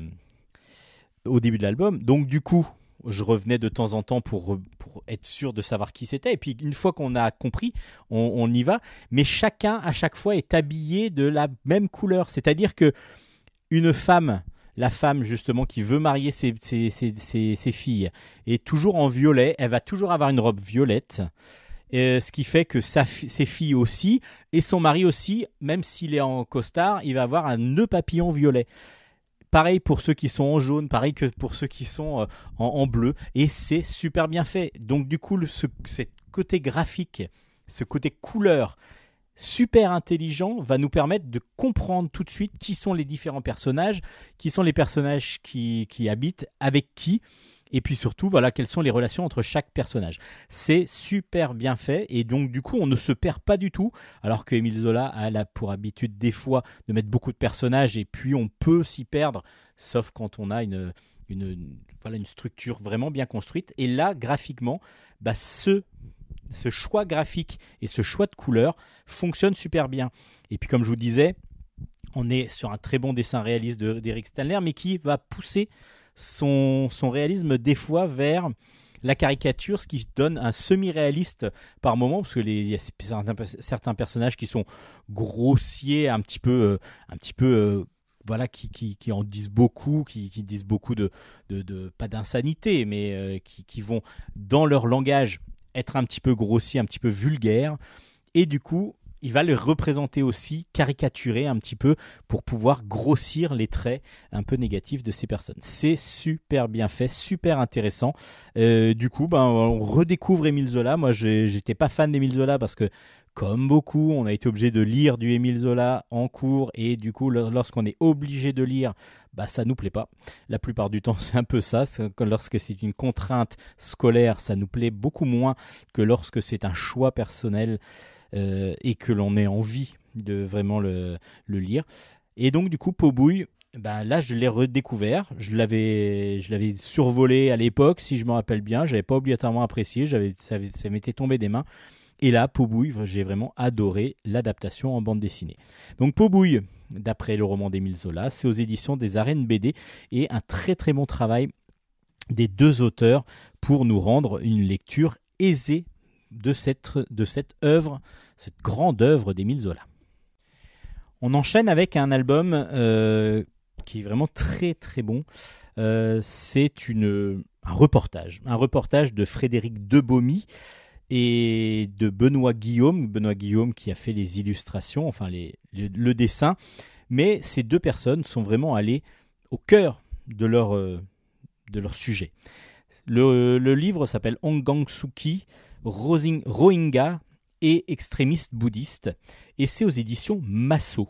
au début de l'album. Donc, du coup, je revenais de temps en temps pour, pour être sûr de savoir qui c'était. Et puis une fois qu'on a compris, on, y va. Mais chacun, à chaque fois, est habillé de la même couleur. C'est-à-dire que une femme, la femme justement qui veut marier ses, ses, filles, est toujours en violet. Elle va toujours avoir une robe violette. ce qui fait que sa, ses filles aussi, et son mari aussi, même s'il est en costard, il va avoir un nœud papillon violet. Pareil pour ceux qui sont en jaune, pareil que pour ceux qui sont euh, en, bleu. Et c'est super bien fait. Donc du coup, ce, côté graphique, ce côté couleur super intelligent va nous permettre de comprendre tout de suite qui sont les différents personnages, qui sont les personnages qui, qui habitent, avec qui, et puis surtout, voilà, quelles sont les relations entre chaque personnage. C'est super bien fait, et donc du coup, on ne se perd pas du tout, alors que Émile Zola a pour habitude des fois de mettre beaucoup de personnages, et puis on peut s'y perdre, sauf quand on a une, une, voilà, une structure vraiment bien construite. Et là, graphiquement, bah, ce ce choix graphique et ce choix de couleur fonctionne super bien. Et puis comme je vous disais, on est sur un très bon dessin réaliste d'Eric Stanler, mais qui va pousser son, son réalisme des fois vers la caricature, ce qui donne un semi-réaliste par moment, parce que les, y a certains, personnages qui sont grossiers, un petit peu, euh, un petit peu euh, voilà, qui, qui, en disent beaucoup, qui, disent beaucoup de, de, pas d'insanité, mais euh, qui, qui, vont dans leur langage être un petit peu grossier, un petit peu vulgaire. Et du coup, il va le représenter aussi, caricaturer un petit peu pour pouvoir grossir les traits un peu négatifs de ces personnes. C'est super bien fait, super intéressant. Euh, du coup, ben, on redécouvre Émile Zola. Moi, j'étais pas fan d'Émile Zola parce que comme beaucoup, on a été obligé de lire du Émile Zola en cours et du coup, lorsqu'on est obligé de lire, bah ça nous plaît pas. La plupart du temps, c'est un peu ça. Lorsque c'est une contrainte scolaire, ça nous plaît beaucoup moins que lorsque c'est un choix personnel et que l'on ait envie de vraiment le, lire. Et donc, du coup, Pobouille, bah là, je l'ai redécouvert. Je l'avais, je l'avais survolé à l'époque, si je me rappelle bien. J'avais pas obligatoirement apprécié. J'avais, ça, ça m'était tombé des mains. Et là, Pobouille, j'ai vraiment adoré l'adaptation en bande dessinée. Donc Pobouille, d'après le roman d'Émile Zola, c'est aux éditions des Arènes BD et un très très bon travail des deux auteurs pour nous rendre une lecture aisée de cette, de cette œuvre, cette grande œuvre d'Émile Zola. On enchaîne avec un album euh, qui est vraiment très très bon. Euh, c'est un reportage, un reportage de Frédéric Debomy et de Benoît Guillaume, Benoît Guillaume qui a fait les illustrations, enfin le, dessin, mais ces deux personnes sont vraiment allées au cœur de leur, euh, de leur sujet. Le, livre s'appelle Suki, Rohingya et extrémiste bouddhiste, et c'est aux éditions Masso.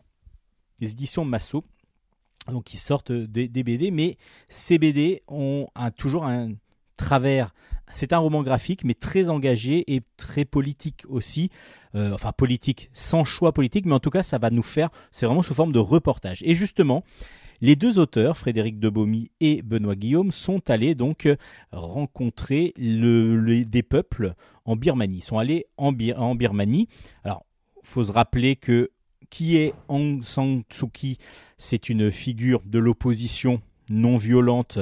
Les éditions Masso, donc qui sortent des, BD, mais ces BD ont toujours un travers c'est un roman graphique, mais très engagé et très politique aussi. Euh, enfin, politique, sans choix politique, mais en tout cas, ça va nous faire. C'est vraiment sous forme de reportage. Et justement, les deux auteurs, Frédéric Debomy et Benoît Guillaume, sont allés donc rencontrer le, des peuples en Birmanie. Ils sont allés en, Birmanie. Alors, il faut se rappeler que qui est Aung San Suu Kyi C'est une figure de l'opposition non violente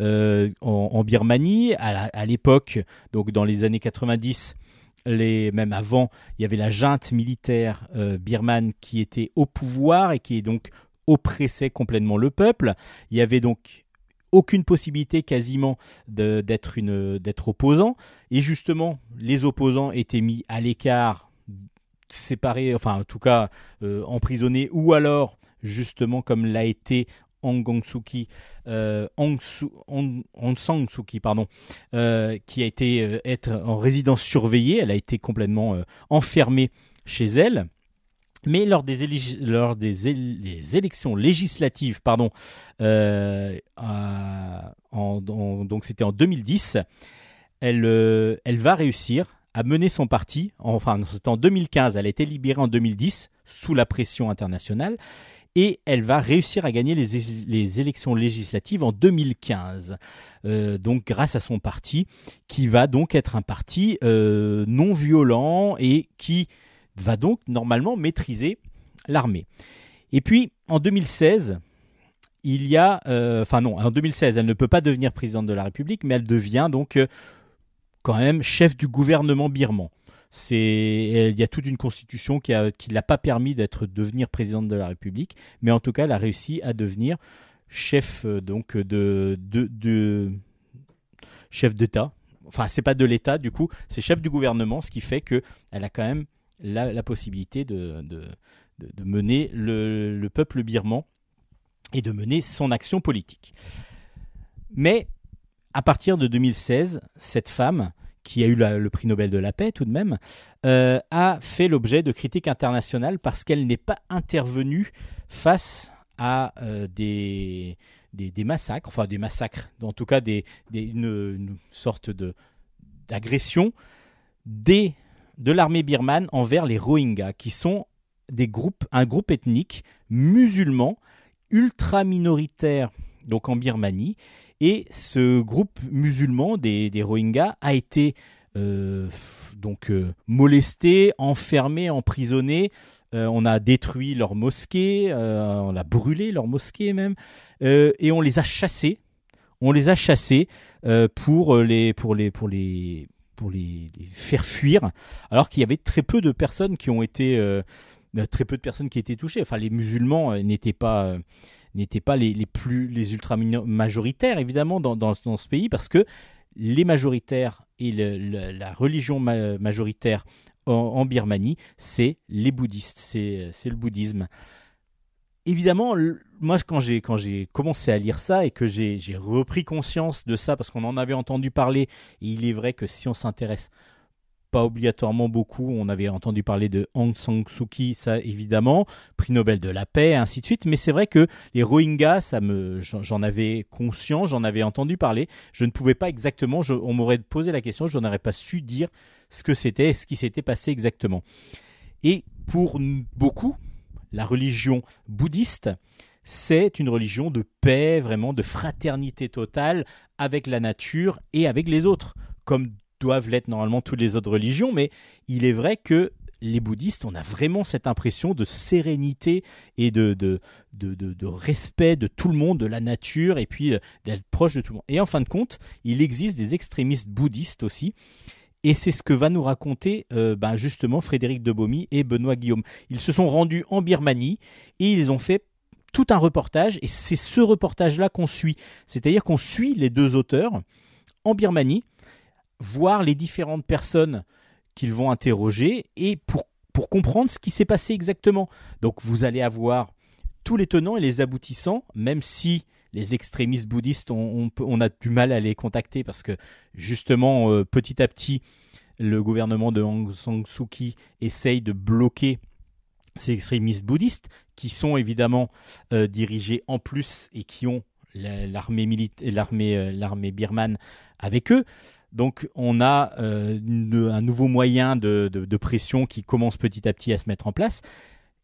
euh, en, Birmanie. À l'époque, donc dans les années 90, les, même avant, il y avait la junte militaire euh, birmane qui était au pouvoir et qui est donc oppressait complètement le peuple. Il y avait donc aucune possibilité quasiment d'être opposant et justement les opposants étaient mis à l'écart séparés enfin en tout cas euh, emprisonnés ou alors justement comme l'a été Aung euh, San Suu Kyi, pardon, euh, qui a été euh, être en résidence surveillée. Elle a été complètement enfermée chez elle. Mais lors des, élections législatives, pardon, en, donc c'était en 2010, elle, elle va réussir à mener son parti. Enfin, c'était en 2015. Elle a été libérée en 2010 sous la pression internationale et elle va réussir à gagner les, élections législatives en 2015. Euh, donc grâce à son parti, qui va donc être un parti euh, non violent et qui va donc normalement maîtriser l'armée. Et puis en 2016, il y a, euh, enfin non, en 2016, elle ne peut pas devenir présidente de la République, mais elle devient donc quand même chef du gouvernement birman. Il y a toute une constitution qui ne l'a pas permis d'être devenir présidente de la République, mais en tout cas, elle a réussi à devenir chef euh, donc de, de, de chef d'État. Enfin, c'est pas de l'État du coup, c'est chef du gouvernement, ce qui fait que elle a quand même la, possibilité de, de, de mener le, le peuple birman et de mener son action politique. Mais à partir de 2016, cette femme qui a eu le prix Nobel de la paix tout de même, euh, a fait l'objet de critiques internationales parce qu'elle n'est pas intervenue face à euh, des, des, massacres, enfin des massacres, en tout cas des, une sorte de d'agression des de l'armée birmane envers les Rohingyas, qui sont des groupes, un groupe ethnique musulman ultra minoritaire donc en Birmanie. Et ce groupe musulman des, Rohingyas a été euh, donc euh, molesté, enfermé, emprisonné. Euh, on a détruit leur mosquée, on a brûlé leur mosquée même, et on les a chassés. On les a chassés pour les pour les pour les pour les, faire fuir, alors qu'il y avait très peu de personnes qui ont été euh, euh, très peu de personnes qui étaient touchées. Enfin, les musulmans euh, n'étaient pas n'étaient pas les, les plus les ultra majoritaires évidemment dans, dans, ce pays parce que les majoritaires et la religion ma- majoritaire en, en Birmanie, c'est les bouddhistes, c'est le bouddhisme. Évidemment, moi quand j'ai commencé à lire ça et que j'ai repris conscience de ça parce qu'on en avait entendu parler, et il est vrai que si on s'intéresse pas obligatoirement beaucoup. On avait entendu parler de Aung San Suu Kyi, ça évidemment, prix Nobel de la paix, ainsi de suite. Mais c'est vrai que les Rohingyas, ça me, j'en avais conscience, j'en avais entendu parler. Je ne pouvais pas exactement. on m'aurait posé la question, je n'aurais pas su dire ce que c'était, ce qui s'était passé exactement. Et pour beaucoup, la religion bouddhiste, c'est une religion de paix, vraiment de fraternité totale avec la nature et avec les autres, comme doivent l'être normalement toutes les autres religions, mais il est vrai que les bouddhistes, on a vraiment cette impression de sérénité et de, respect de tout le monde, de la nature, et puis euh, d'être proche de tout le monde. Et en fin de compte, il existe des extrémistes bouddhistes aussi, et c'est ce que va nous raconter euh, ben, justement Frédéric de Bomy et Benoît Guillaume. Ils se sont rendus en Birmanie et ils ont fait tout un reportage, et c'est ce reportage-là qu'on suit. C'est-à-dire qu'on suit les deux auteurs en Birmanie, voir les différentes personnes qu'ils vont interroger et pour comprendre ce qui s'est passé exactement. Donc vous allez avoir tous les tenants et les aboutissants, même si les extrémistes bouddhistes, on, a du mal à les contacter parce que justement, euh, petit à petit, le gouvernement de Aung San Suu Kyi essaye de bloquer ces extrémistes bouddhistes qui sont évidemment euh, dirigés en plus et qui ont la- l'armée l'armée, euh, l'armée birmane avec eux. Donc on a un nouveau moyen de pression qui commence petit à petit à se mettre en place.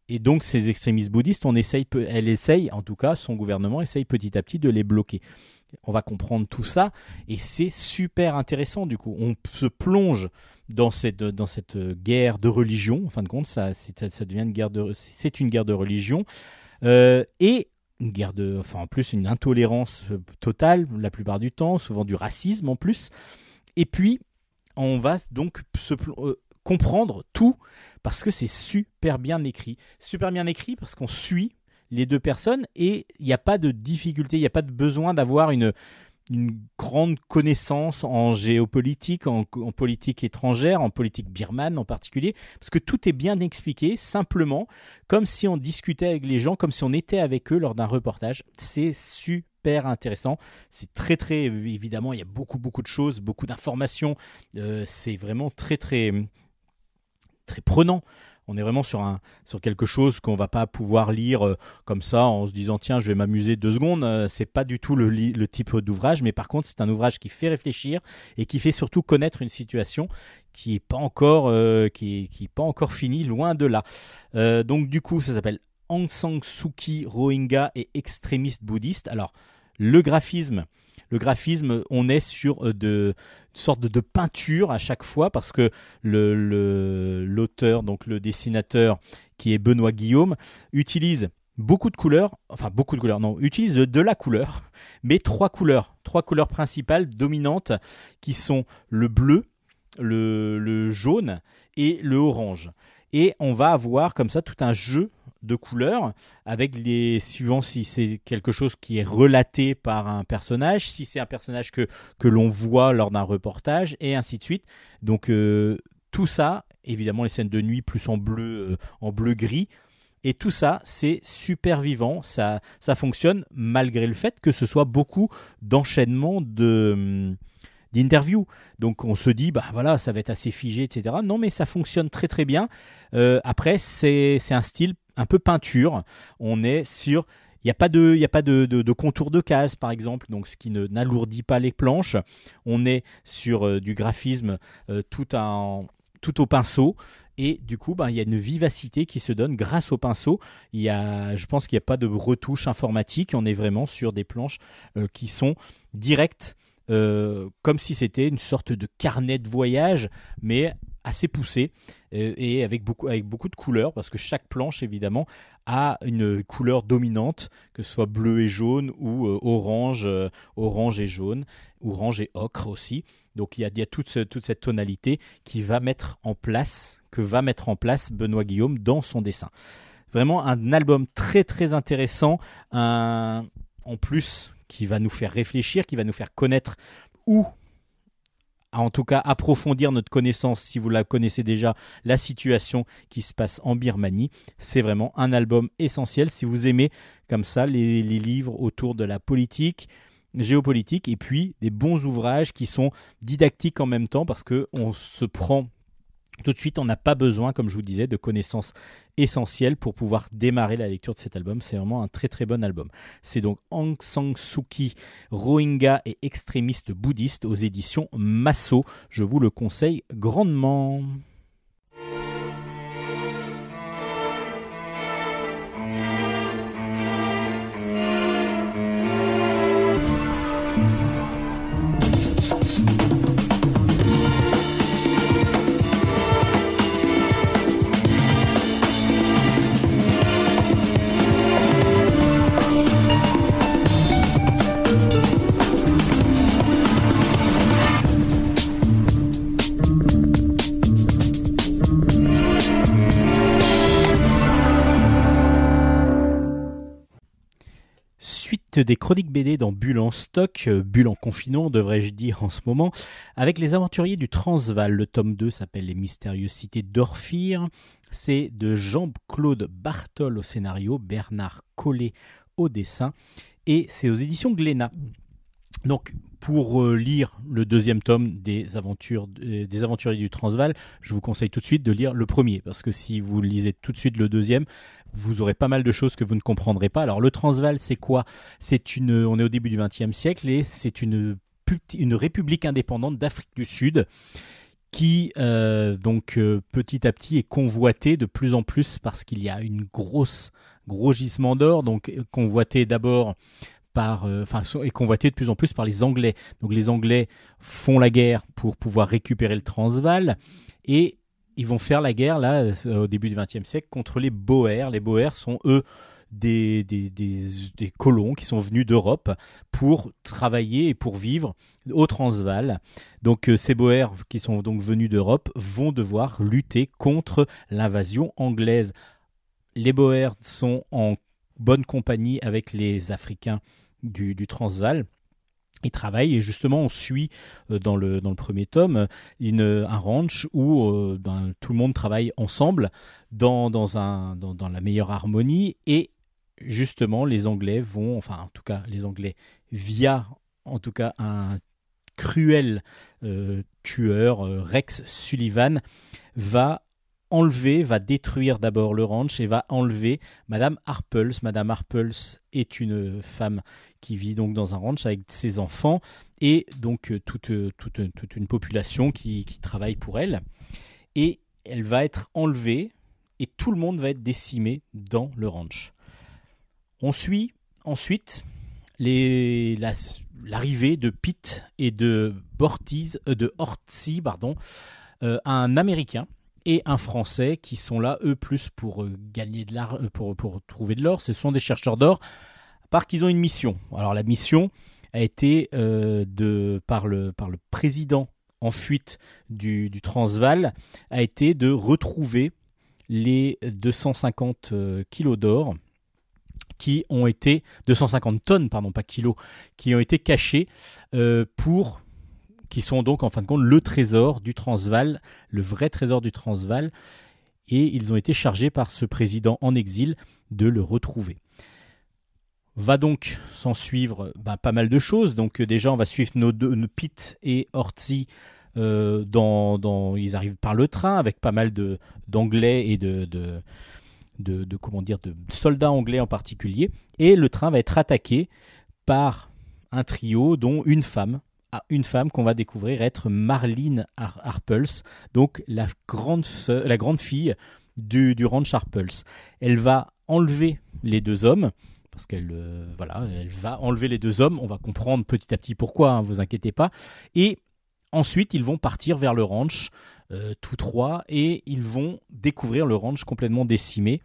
Et donc ces extrémistes bouddhistes, on essaye, elle essaye, en tout cas son gouvernement essaye petit à petit de les bloquer. On va comprendre tout ça et c'est super intéressant du coup. On se plonge dans cette, dans cette guerre de religion, en fin de compte, ça, ça devient une guerre de, c'est une guerre de religion. Euh, et une guerre de, enfin en plus une intolérance euh, totale la plupart du temps, souvent du racisme en plus. Et puis on va donc se euh, comprendre tout parce que c'est super bien écrit, super bien écrit parce qu'on suit les deux personnes et il n'y a pas de difficulté, il n'y a pas de besoin d'avoir une une grande connaissance en géopolitique, en, politique étrangère, en politique birmane en particulier, parce que tout est bien expliqué, simplement, comme si on discutait avec les gens, comme si on était avec eux lors d'un reportage. C'est super intéressant. C'est très très évidemment, il y a beaucoup beaucoup de choses, beaucoup d'informations. Euh, c'est vraiment très très très prenant. On est vraiment sur, un, sur quelque chose qu'on va pas pouvoir lire euh, comme ça en se disant tiens je vais m'amuser deux secondes. Euh, c'est pas du tout le, type d'ouvrage, mais par contre c'est un ouvrage qui fait réfléchir et qui fait surtout connaître une situation qui est pas encore euh, qui qui pas encore finie, loin de là. Donc du coup ça s'appelle Aung San Suu Kyi Rohingya et extrémiste bouddhiste. Alors le graphisme, le graphisme, on est sur euh, de une sorte de, peinture à chaque fois parce que l'auteur, donc le dessinateur qui est Benoît Guillaume, utilise beaucoup de couleurs, enfin beaucoup de couleurs, non, utilise de, la couleur, mais trois couleurs, trois couleurs principales dominantes qui sont le bleu, le, le jaune et le orange. Et on va avoir comme ça tout un jeu de couleurs avec les suivants si c'est quelque chose qui est relaté par un personnage, si c'est un personnage que, que l'on voit lors d'un reportage et ainsi de suite. Donc euh, tout ça, évidemment les scènes de nuit plus en bleu, euh, en bleu gris. Et tout ça, c'est super vivant, ça, ça fonctionne malgré le fait que ce soit beaucoup d'enchaînements de, hum, d'interview. Donc on se dit, bah voilà, ça va être assez figé, etc. Non, mais ça fonctionne très très bien. Euh, après, c'est un style un peu peinture. On est sur il n'y a pas, de, y a pas de, contour de case, par exemple, donc ce qui n'alourdit pas les planches. On est sur euh, du graphisme euh, tout, tout au pinceau. Et du coup, ben, il y a une vivacité qui se donne grâce au pinceau. Il y a, je pense qu'il n'y a pas de retouche informatique. On est vraiment sur des planches euh, qui sont directes, comme si c'était une sorte de carnet de voyage, mais assez poussé et avec beaucoup, avec beaucoup de couleurs, parce que chaque planche, évidemment, a une couleur dominante, que ce soit bleu et jaune ou euh, orange, euh, orange et jaune, orange et ocre aussi. Donc il y a, toute, toute, cette tonalité qui va mettre en place, que va mettre en place Benoît Guillaume dans son dessin. Vraiment un album très très intéressant, un, en plus qui va nous faire réfléchir, qui va nous faire connaître où en tout cas approfondir notre connaissance, si vous la connaissez déjà, la situation qui se passe en Birmanie. C'est vraiment un album essentiel si vous aimez comme ça les, les livres autour de la politique, géopolitique, et puis des bons ouvrages qui sont didactiques en même temps parce qu'on se prend tout de suite, on n'a pas besoin, comme je vous disais, de connaissances essentielles pour pouvoir démarrer la lecture de cet album. C'est vraiment un très très bon album. C'est donc Aung San Suu Kyi, Rohingya et extrémiste bouddhiste aux éditions Masso. Je vous le conseille grandement. Des chroniques BD dans Bulle en stock, euh, Bulle en confinement devrais-je dire en ce moment, avec les aventuriers du Transval. Le tome 2 s'appelle Les mystérieuses cités d'Orphir. C'est de Jean-Claude Bartol au scénario, Bernard Collet au dessin, et c'est aux éditions Glénat. Donc, pour euh, lire le deuxième tome des, aventures, euh, des aventuriers du Transval, je vous conseille tout de suite de lire le premier, parce que si vous lisez tout de suite le deuxième, vous aurez pas mal de choses que vous ne comprendrez pas. Alors le Transvaal, c'est quoi? C'est une, on est au début du XXe siècle et c'est une, une république indépendante d'Afrique du Sud qui euh, donc euh, petit à petit est convoitée de plus en plus parce qu'il y a une grosse gros gisement d'or donc convoité d'abord par euh, est convoité de plus en plus par les Anglais donc les Anglais font la guerre pour pouvoir récupérer le Transvaal et ils vont faire la guerre là euh, au début du XXe siècle contre les Boers. Les Boers sont eux des, des, des, colons qui sont venus d'Europe pour travailler et pour vivre au Transvaal. Donc euh, ces Boers qui sont donc venus d'Europe vont devoir lutter contre l'invasion anglaise. Les Boers sont en bonne compagnie avec les Africains du, du Transvaal. Il travaille et justement on suit euh, dans le, dans le premier tome une, un ranch où euh, ben, tout le monde travaille ensemble dans, dans, un, dans, dans, la meilleure harmonie et justement les Anglais vont, enfin en tout cas les Anglais via en tout cas un cruel euh, tueur, Rex Sullivan, va enlever, va détruire d'abord le ranch et va enlever Madame Harpels. Madame Harpels est une femme qui vit donc dans un ranch avec ses enfants et donc euh, toute, euh, toute, une population qui, travaille pour elle. Et elle va être enlevée et tout le monde va être décimé dans le ranch. On suit ensuite l'arrivée de Pete et de Bortiz, euh, de pardon, un Américain et un Français qui sont là, eux, plus pour gagner de l'art, pour, pour trouver de l'or. Ce sont des chercheurs d'or parce qu'ils ont une mission. Alors la mission a été euh, de par le par le président en fuite du, du, Transvaal a été de retrouver les 250 euh, kilos d'or qui ont été 250 tonnes pardon pas kilos qui ont été cachés euh, pour qui sont donc en fin de compte le trésor du Transvaal le vrai trésor du Transvaal et ils ont été chargés par ce président en exil de le retrouver Va donc s'en suivre bah, pas mal de choses. Donc euh, déjà, on va suivre nos deux, nos Pete et Ortzi. euh, dans, ils arrivent par le train avec pas mal d'anglais et de soldats anglais en particulier. Et le train va être attaqué par un trio dont une femme, ah, une femme qu'on va découvrir être Marlene Har- Harpels, donc la grande, fille du, du ranch Harpels. Elle va enlever les deux hommes parce qu'elle euh, voilà, elle va enlever les deux hommes. On va comprendre petit à petit pourquoi, hein, vous inquiétez pas. Et ensuite, ils vont partir vers le ranch, euh, tous trois, et ils vont découvrir le ranch complètement décimé.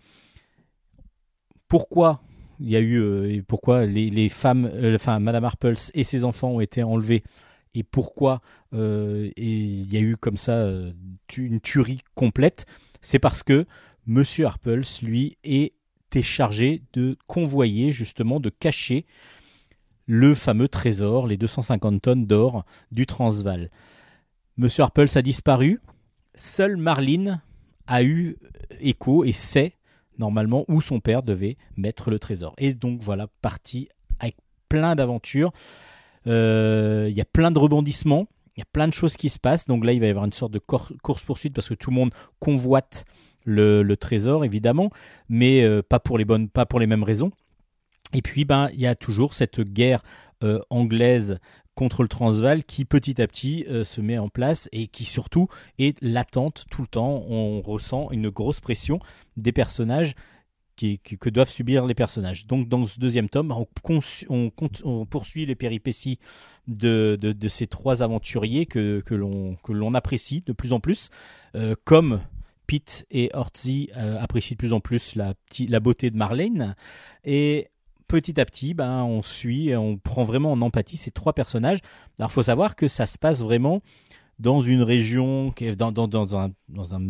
Pourquoi il y a eu, euh, pourquoi les, femmes, euh, enfin Madame Harpels et ses enfants ont été enlevés, et pourquoi euh, il y a eu comme ça une tuerie complète, c'est parce que Monsieur Harpels, lui, était chargé de convoyer, justement, de cacher le fameux trésor, les 250 tonnes d'or du Transvaal. Monsieur Harpels a disparu. Seule Marlene a eu écho et sait normalement où son père devait mettre le trésor. Et donc voilà, parti avec plein d'aventures. Euh, Il y a plein de rebondissements. Il y a plein de choses qui se passent. Donc là, il va y avoir une sorte de course-poursuite parce que tout le monde convoite le, le trésor, évidemment, mais euh, pas, pour les bonnes, pas pour les mêmes raisons. Et puis, ben, il y a toujours cette guerre euh, anglaise contre le Transvaal qui petit à petit euh, se met en place et qui surtout est latente tout le temps. On ressent une grosse pression des personnages qui, que doivent subir les personnages. Donc dans ce deuxième tome, on, poursuit les péripéties de, de- ces trois aventuriers que, que l'on apprécie de plus en plus, euh, comme Pete et Ortzi euh, apprécient de plus en plus la, la beauté de Marlene. Et petit à petit, ben, on suit, on prend vraiment en empathie ces trois personnages. Alors, faut savoir que ça se passe vraiment dans une région, dans, dans, dans un, dans, un,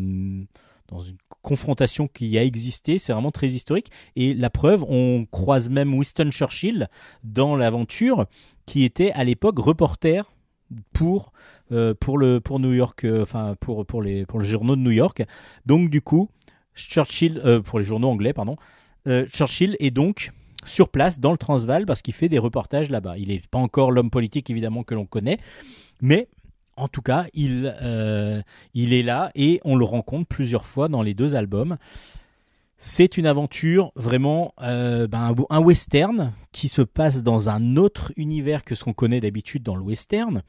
dans une confrontation qui a existé. C'est vraiment très historique. Et la preuve, on croise même Winston Churchill dans l'aventure, qui était à l'époque reporter pour euh, pour le pour New York, euh, pour pour les pour le journaux de New York. Donc du coup, Churchill euh, pour les journaux anglais, pardon. Churchill est donc sur place dans le Transvaal parce qu'il fait des reportages là-bas. Il n'est pas encore l'homme politique évidemment que l'on connaît, mais en tout cas, il, euh, il est là et on le rencontre plusieurs fois dans les deux albums. C'est une aventure vraiment euh, ben, un, western qui se passe dans un autre univers que ce qu'on connaît d'habitude dans le western.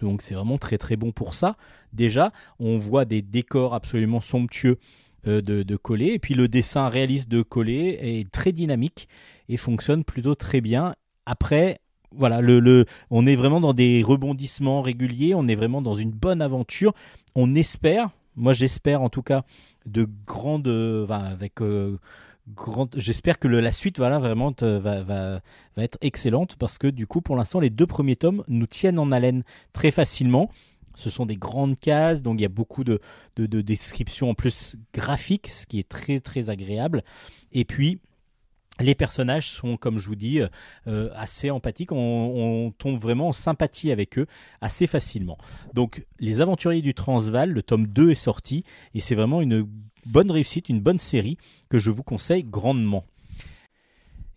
Donc c'est vraiment très très bon pour ça. Déjà, on voit des décors absolument somptueux euh, de, de Collet. Et puis le dessin réaliste de Collet est très dynamique et fonctionne plutôt très bien. Après, voilà, le, le, on est vraiment dans des rebondissements réguliers, on est vraiment dans une bonne aventure. On espère, moi j'espère en tout cas, de grandes. enfin, avec. euh, J'espère que la suite voilà, vraiment va, va, va être excellente parce que du coup, pour l'instant, les deux premiers tomes nous tiennent en haleine très facilement. Ce sont des grandes cases, donc il y a beaucoup de, de descriptions en plus graphiques, ce qui est très très agréable. Et puis, les personnages sont, comme je vous dis, euh, assez empathiques. On, tombe vraiment en sympathie avec eux assez facilement. Donc, Les Aventuriers du Transvaal, le tome 2 est sorti et c'est vraiment une bonne réussite, une bonne série que je vous conseille grandement.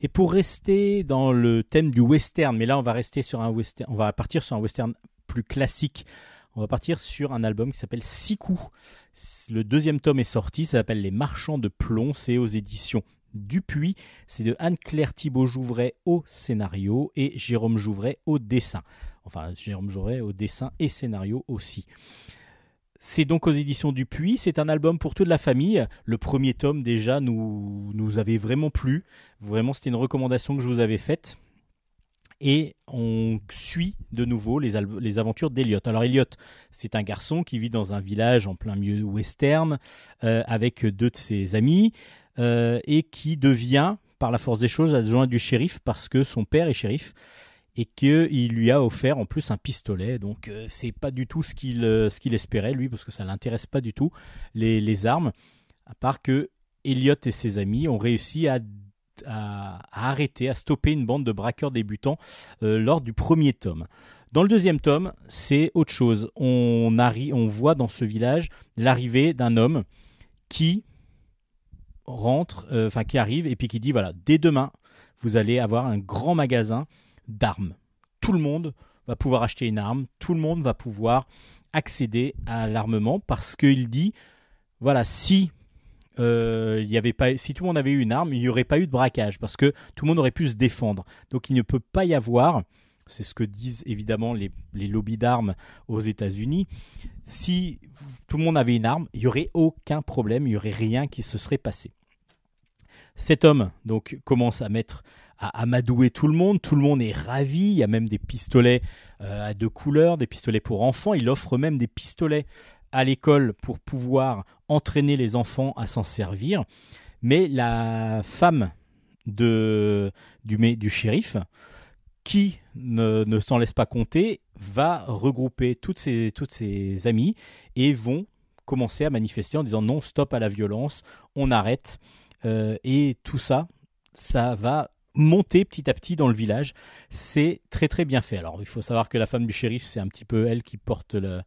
Et pour rester dans le thème du western, mais là on va rester sur un western, on va partir sur un western plus classique. On va partir sur un album qui s'appelle Siku. Le deuxième tome est sorti, ça s'appelle Les Marchands de plomb, c'est aux éditions Dupuis. C'est de Anne-Claire Thibault-Jouvray au scénario et Jérôme Jouvray au dessin. Enfin, Jérôme Jouvray au dessin et scénario aussi. C'est donc aux éditions Dupuis. C'est un album pour toute la famille. Le premier tome, déjà, nous, nous avait vraiment plu. Vraiment, c'était une recommandation que je vous avais faite. Et on suit de nouveau les, les aventures d'Eliot. Alors, Eliot, c'est un garçon qui vit dans un village en plein milieu western euh, avec deux de ses amis euh, et qui devient, par la force des choses, adjoint du shérif parce que son père est shérif et qu'il lui a offert en plus un pistolet. Donc euh, c'est pas du tout ce qu'il euh, ce qu'il espérait lui parce que ça l'intéresse pas du tout les, les armes. À part que Elliot et ses amis ont réussi à, à, arrêter, à stopper une bande de braqueurs débutants euh, lors du premier tome. Dans le deuxième tome, c'est autre chose. On, on voit dans ce village l'arrivée d'un homme qui rentre, euh, enfin qui arrive et puis qui dit voilà, dès demain, vous allez avoir un grand magasin d'armes. Tout le monde va pouvoir acheter une arme, tout le monde va pouvoir accéder à l'armement parce qu'il dit voilà, si euh, il y avait pas, si tout le monde avait eu une arme, il n'y aurait pas eu de braquage parce que tout le monde aurait pu se défendre. Donc il ne peut pas y avoir, c'est ce que disent évidemment les, les lobbies d'armes aux États-Unis, si tout le monde avait une arme, il n'y aurait aucun problème, il n'y aurait rien qui se serait passé. Cet homme donc commence à mettre à amadouer tout le monde, tout le monde est ravi, il y a même des pistolets euh, à deux couleurs, des pistolets pour enfants, il offre même des pistolets à l'école pour pouvoir entraîner les enfants à s'en servir. Mais la femme de, du, du shérif, qui ne, s'en laisse pas compter, va regrouper toutes ses, toutes ses amies et vont commencer à manifester en disant non, stop à la violence, on arrête. Euh, et tout ça, ça va monter petit à petit dans le village. C'est très très bien fait. Alors il faut savoir que la femme du shérif, c'est un petit peu elle qui porte le,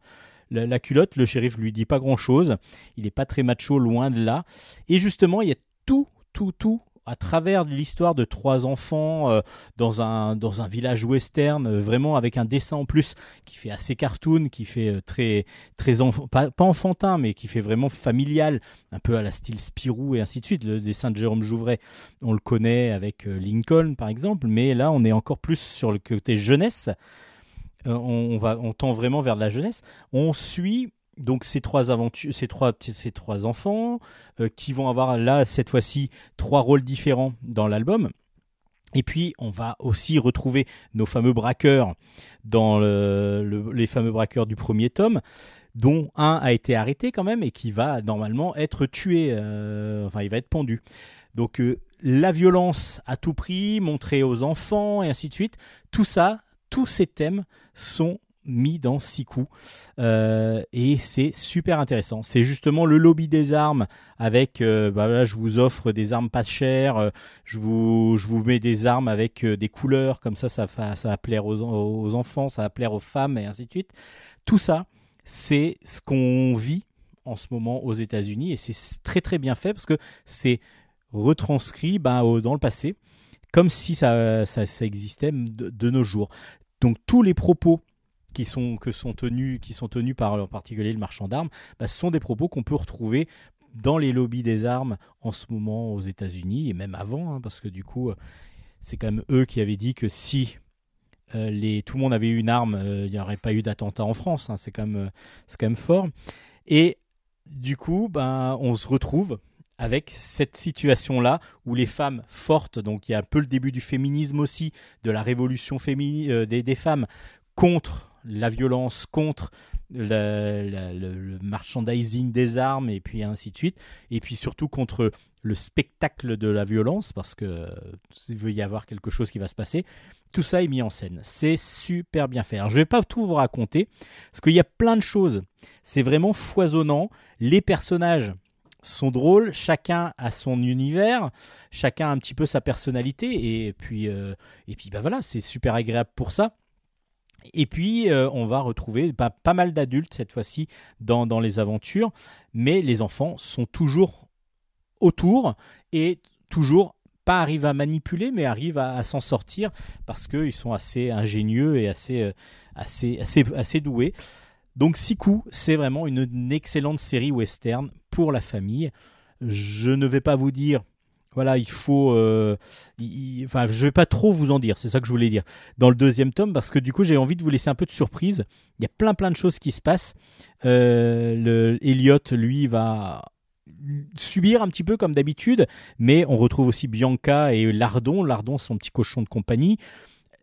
la, culotte. Le shérif lui dit pas grand chose. Il n'est pas très macho, loin de là. Et justement, il y a tout, tout, tout à travers l'histoire de trois enfants euh, dans, un, dans un village western, euh, vraiment avec un dessin en plus qui fait assez cartoon, qui fait euh, très, très pas, enfantin, mais qui fait vraiment familial, un peu à la style Spirou et ainsi de suite. Le dessin de Jérôme Jouvray, on le connaît avec Lincoln par exemple, mais là on est encore plus sur le côté jeunesse. On, va, on tend vraiment vers la jeunesse. On suit donc ces trois aventures, ces trois, ces trois enfants euh, qui vont avoir là cette fois-ci trois rôles différents dans l'album. Et puis on va aussi retrouver nos fameux braqueurs dans les fameux braqueurs du premier tome, dont un a été arrêté quand même et qui va normalement être tué. Euh, enfin, il va être pendu. Donc euh, la violence à tout prix, montrée aux enfants et ainsi de suite. Tout ça, tous ces thèmes sont mis dans six coups euh, et c'est super intéressant. C'est justement le lobby des armes avec, euh, bah là, je vous offre des armes pas chères, euh, je vous, je vous mets des armes avec des couleurs comme ça, ça, va, plaire aux, aux, enfants, ça va plaire aux femmes et ainsi de suite. Tout ça, c'est ce qu'on vit en ce moment aux États-Unis et c'est très très bien fait parce que c'est retranscrit bah, dans le passé comme si ça, ça, existait de nos jours. Donc tous les propos qui sont, tenus, par en particulier le marchand d'armes, bah, ce sont des propos qu'on peut retrouver dans les lobbies des armes en ce moment aux États-Unis et même avant, hein, parce que du coup, c'est quand même eux qui avaient dit que si euh, tout le monde avait eu une arme, euh, il n'y aurait pas eu d'attentat en France. Hein, c'est quand, même, quand fort. Et du coup, ben, on se retrouve avec cette situation-là où les femmes fortes, donc il y a un peu le début du féminisme aussi, de la révolution féminine euh, des, femmes contre la violence contre le, merchandising des armes et puis ainsi de suite, et puis surtout contre le spectacle de la violence, parce que il veut y avoir quelque chose qui va se passer. Tout ça est mis en scène. C'est super bien fait. Alors, je ne vais pas tout vous raconter, parce qu'il y a plein de choses. C'est vraiment foisonnant. Les personnages sont drôles, chacun a son univers, chacun a un petit peu sa personnalité, et puis, euh, et puis bah voilà, c'est super agréable pour ça. Et puis, euh, on va retrouver pas, mal d'adultes cette fois-ci dans, les aventures, mais les enfants sont toujours autour et toujours pas arrivent à manipuler, mais arrivent à, s'en sortir parce qu'ils sont assez ingénieux et assez, euh, assez, assez, assez doués. Donc, Siku, c'est vraiment une excellente série western pour la famille. Je ne vais pas vous dire voilà, il faut. Euh, enfin, je vais pas trop vous en dire, c'est ça que je voulais dire. Dans le deuxième tome, parce que du coup, j'ai envie de vous laisser un peu de surprise. Il y a plein, plein de choses qui se passent. Euh, Elliot, lui, va subir un petit peu comme d'habitude, mais on retrouve aussi Bianca et Lardon. Lardon, son petit cochon de compagnie.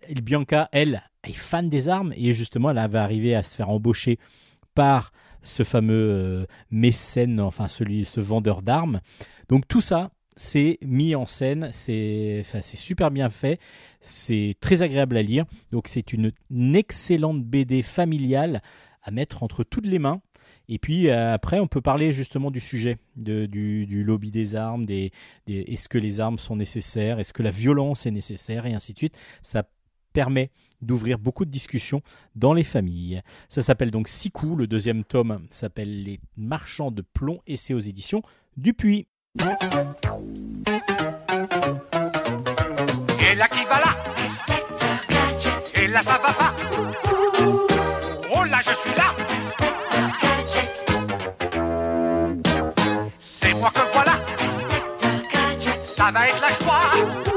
Et Bianca, elle, est fan des armes et justement, elle va arriver à se faire embaucher par ce fameux euh, mécène, enfin celui, ce vendeur d'armes. Donc tout ça, c'est mis en scène, c'est super bien fait, c'est très agréable à lire. Donc c'est une, excellente BD familiale à mettre entre toutes les mains. Et puis euh, après, on peut parler justement du sujet, du, lobby des armes, des, est-ce que les armes sont nécessaires, est-ce que la violence est nécessaire, et ainsi de suite. Ça permet d'ouvrir beaucoup de discussions dans les familles. Ça s'appelle donc Siku, le deuxième tome s'appelle Les marchands de plomb et c'est aux éditions Dupuis. Et là, ça va pas? Oh là, je suis là. C'est moi que voilà. Ça va être la joie.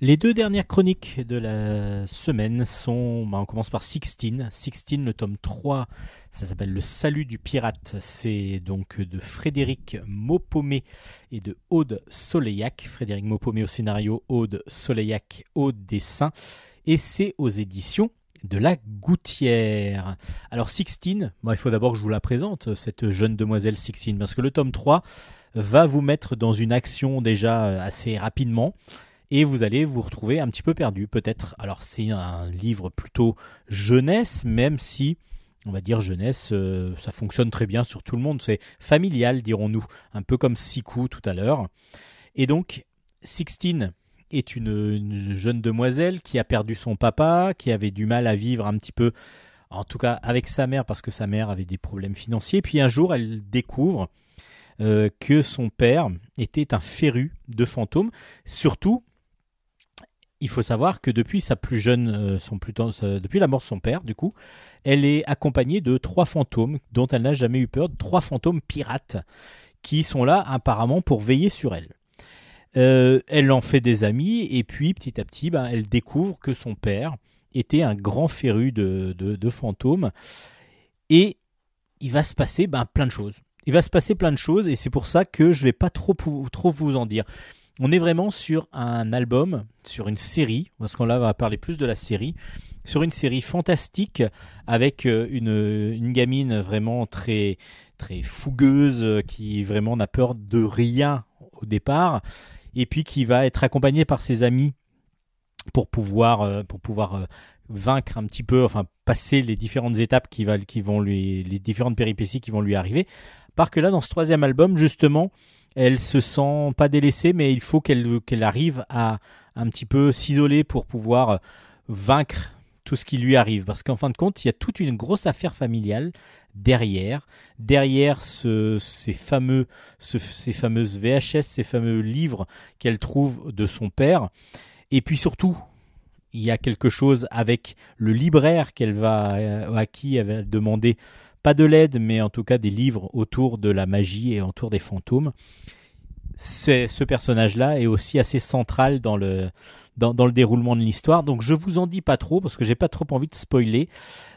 Les deux dernières chroniques de la semaine sont, bah, on commence par Sixteen. Sixteen, le tome 3, ça s'appelle Le Salut du Pirate. C'est donc de Frédéric Maupomé et de Aude Soleillac. Frédéric Maupomé au scénario, Aude Soleillac au dessin. Et c'est aux éditions de la Gouttière. Alors Sixteen, bon, il faut d'abord que je vous la présente, cette jeune demoiselle Sixteen, parce que le tome 3 va vous mettre dans une action déjà euh, assez rapidement et vous allez vous retrouver un petit peu perdu peut-être. Alors c'est un livre plutôt jeunesse, même si on va dire jeunesse, euh, ça fonctionne très bien sur tout le monde, c'est familial dirons-nous, un peu comme Siku tout à l'heure. Et donc Sixteen est une, une jeune demoiselle qui a perdu son papa, qui avait du mal à vivre un petit peu, en tout cas avec sa mère, parce que sa mère avait des problèmes financiers. Puis un jour, elle découvre euh, que son père était un féru de fantômes, surtout il faut savoir que depuis sa plus jeune, euh, euh, depuis la mort de son père, du coup, elle est accompagnée de trois fantômes dont elle n'a jamais eu peur, trois fantômes pirates qui sont là apparemment pour veiller sur elle. Euh, elle en fait des amis et puis petit à petit, ben, elle découvre que son père était un grand féru de, de- fantômes et il va se passer ben, plein de choses. Il va se passer plein de choses et c'est pour ça que je vais pas trop, trop vous en dire. On est vraiment sur un album, sur une série, parce qu'on va parler plus de la série, sur une série fantastique avec euh, une, une gamine vraiment très, très fougueuse euh, qui vraiment n'a peur de rien au départ et puis qui va être accompagnée par ses amis pour pouvoir, euh, euh, vaincre un petit peu, enfin passer les différentes étapes qui, vont lui, les différentes péripéties qui vont lui arriver. Par que là, dans ce troisième album, justement, elle se sent pas délaissée, mais il faut qu'elle qu'elle arrive à un petit peu s'isoler pour pouvoir euh, vaincre tout ce qui lui arrive. Parce qu'en fin de compte, il y a toute une grosse affaire familiale derrière, derrière ce- ces fameux, ce- ces fameuses VHS, ces fameux livres qu'elle trouve de son père. Et puis surtout, il y a quelque chose avec le libraire qu'elle va, euh, à qui elle va demander pas de l'aide, mais en tout cas des livres autour de la magie et autour des fantômes. C'est, ce personnage-là est aussi assez central dans le, dans, le déroulement de l'histoire. Donc je vous en dis pas trop parce que j'ai pas trop envie de spoiler.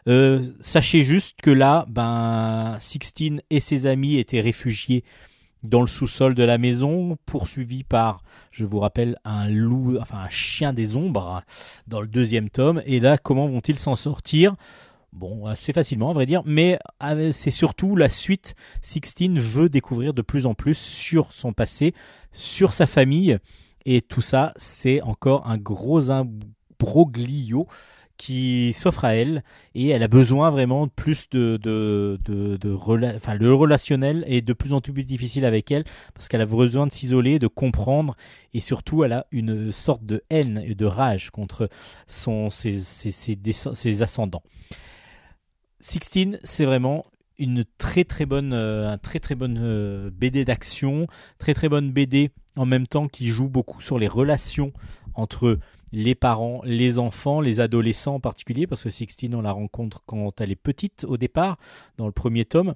Euh, sachez juste que là, ben, Sixteen et ses amis étaient réfugiés dans le sous-sol de la maison, poursuivis par, je vous rappelle, un loup, enfin un chien des ombres dans le deuxième tome. Et là, comment vont-ils s'en sortir? Bon, assez facilement, à vrai dire, mais euh, c'est surtout la suite. Sixteen veut découvrir de plus en plus sur son passé, sur sa famille, et tout ça, c'est encore un gros imbroglio qui s'offre à elle et elle a besoin vraiment plus de, de, de, de enfin, le relationnel est de plus en plus difficile avec elle parce qu'elle a besoin de s'isoler, de comprendre et surtout elle a une sorte de haine et de rage contre son, ses, ses, ses ascendants. Sixteen, c'est vraiment une très très bonne, euh, un très très bonne euh, BD d'action, très très bonne BD en même temps qui joue beaucoup sur les relations entre les parents, les enfants, les adolescents en particulier, parce que Sixteen, on la rencontre quand elle est petite au départ, dans le premier tome.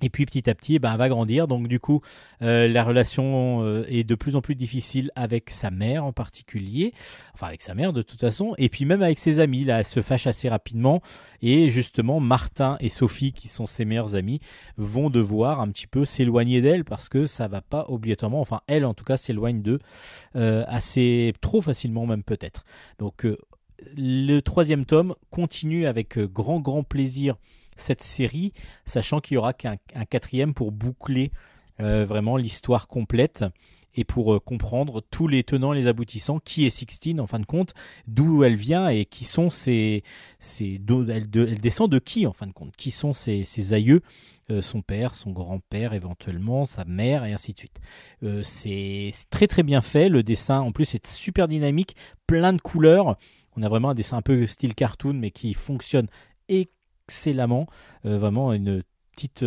Et puis petit à petit, eh ben, elle va grandir. Donc du coup, euh, la relation euh, est de plus en plus difficile avec sa mère en particulier. Enfin, avec sa mère de toute façon. Et puis même avec ses amis. Là, elle se fâche assez rapidement. Et justement, Martin et Sophie, qui sont ses meilleurs amis, vont devoir un petit peu s'éloigner d'elle parce que ça va pas obligatoirement, enfin elle en tout cas s'éloigne d'eux euh, assez trop facilement même peut-être. Donc le troisième tome continue avec grand grand plaisir cette série, sachant qu'il y aura qu'un un quatrième pour boucler euh, vraiment l'histoire complète. et pour euh, comprendre tous les tenants et les aboutissants, qui est Sixtine en fin de compte, d'où elle vient et qui sont ses, ses elle, descend de qui en fin de compte, qui sont ses, ses aïeux? Euh, son père, son grand-père éventuellement, sa mère et ainsi de suite. C'est très très bien fait, le dessin en plus est super dynamique, plein de couleurs. On a vraiment un dessin un peu style cartoon mais qui fonctionne excellemment. Euh, vraiment une petite,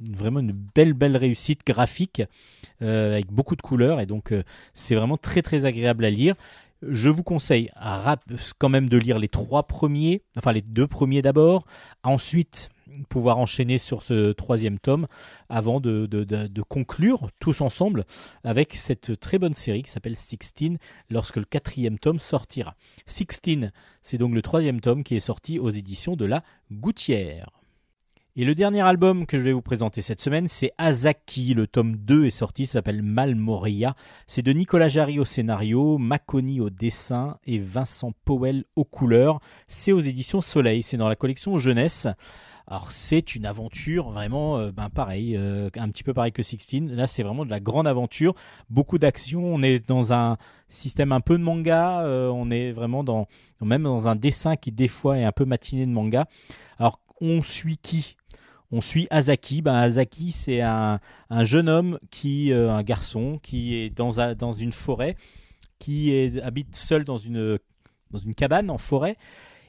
vraiment une belle belle réussite graphique avec beaucoup de couleurs et donc c'est vraiment très très agréable à lire. Je vous conseille quand même de lire les trois premiers, enfin les deux premiers d'abord, ensuite pouvoir enchaîner sur ce troisième tome avant de, conclure tous ensemble avec cette très bonne série qui s'appelle Sixteen lorsque le quatrième tome sortira. Sixteen, c'est donc le troisième tome qui est sorti aux éditions de la Gouttière. Et le dernier album que je vais vous présenter cette semaine, c'est Azaki. Le tome 2 est sorti, s'appelle Malmoria. C'est de Nicolas Jarry au scénario, Maconi au dessin et Vincent Powell aux couleurs. C'est aux éditions Soleil, c'est dans la collection Jeunesse. Alors c'est une aventure vraiment, euh, ben pareil, euh, un petit peu pareil que Sixteen. Là c'est vraiment de la grande aventure, beaucoup d'action. On est dans un système un peu de manga. Euh, on est vraiment dans même dans un dessin qui des fois est un peu matiné de manga. Alors on suit qui? On suit Azaki. Ben, Azaki, c'est un, jeune homme, qui, un garçon, qui est dans, dans une forêt, qui habite seul dans une, dans une cabane en forêt,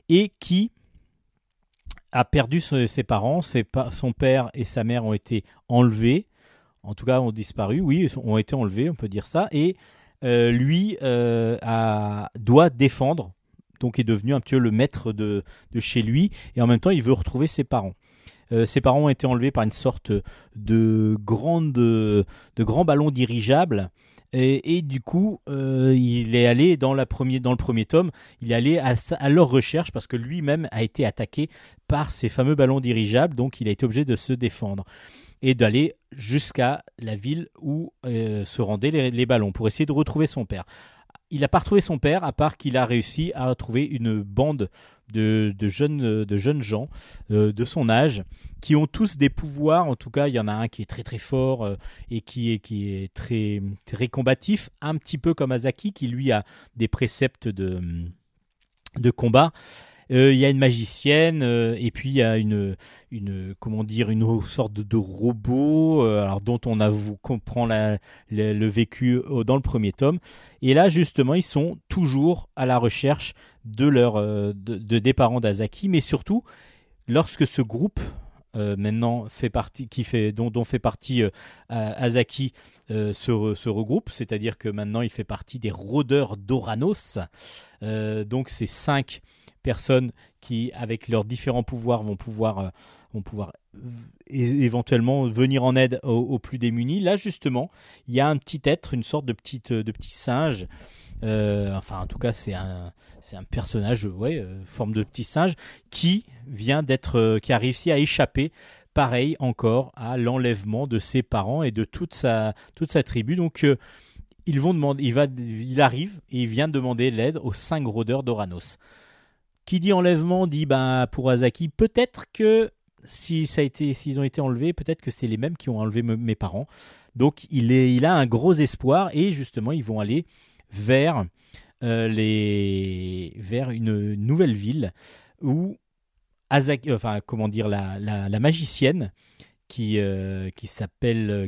et qui a perdu ses parents. son père et sa mère ont été enlevés. En tout cas, ont disparu. Oui, ont été enlevés, on peut dire ça. Et euh, lui euh, doit défendre. Donc, est devenu un petit peu le maître de, chez lui. Et en même temps, il veut retrouver ses parents. Euh, ses parents ont été enlevés par une sorte de de grand ballon dirigeable et, du coup, euh, il est allé dans, la premier, dans le premier tome, il est allé à, leur recherche parce que lui-même a été attaqué par ces fameux ballons dirigeables, donc il a été obligé de se défendre et d'aller jusqu'à la ville où euh, se rendaient les, ballons pour essayer de retrouver son père. Il n'a pas retrouvé son père, à part qu'il a réussi à retrouver une bande de, jeunes, de jeunes gens euh, de son âge qui ont tous des pouvoirs. En tout cas, il y en a un qui est très très fort euh, et qui est, qui est très, très combatif, un petit peu comme Azaki qui lui a des préceptes de, de combat. Euh, il y a une magicienne et puis il y a une, une comment dire une sorte de, robot alors dont on avoue comprend la, le vécu dans le premier tome et là justement ils sont toujours à la recherche de, leur, euh, de, des parents d'Azaki, mais surtout lorsque ce groupe euh, maintenant fait partie, qui fait, dont, fait partie euh, Azaki se, se, regroupe, c'est-à-dire que maintenant il fait partie des rôdeurs d'Oranos. donc c'est cinq personnes qui, avec leurs différents pouvoirs, vont pouvoir, vont pouvoir éventuellement venir en aide aux, plus démunis. Là justement, il y a un petit être, une sorte de, petite, de petit singe euh, enfin, en tout cas, c'est un, c'est un personnage, ouais, euh, forme de petit singe, qui vient d'être, euh, qui a réussi à échapper, pareil encore, à l'enlèvement de ses parents et de toute sa, toute sa tribu. Donc, ils vont demander, il va, il arrive et il vient demander l'aide aux cinq rôdeurs d'Oranos. Qui dit enlèvement dit, ben, pour Azaki, peut-être que si ça a été, s'ils ont été enlevés, peut-être que c'est les mêmes qui ont enlevé mes parents. Donc, il est, il a un gros espoir et justement, ils vont aller vers, euh, vers une nouvelle ville où Azaki, enfin, comment la, la, magicienne qui, euh, qui s'appelle euh,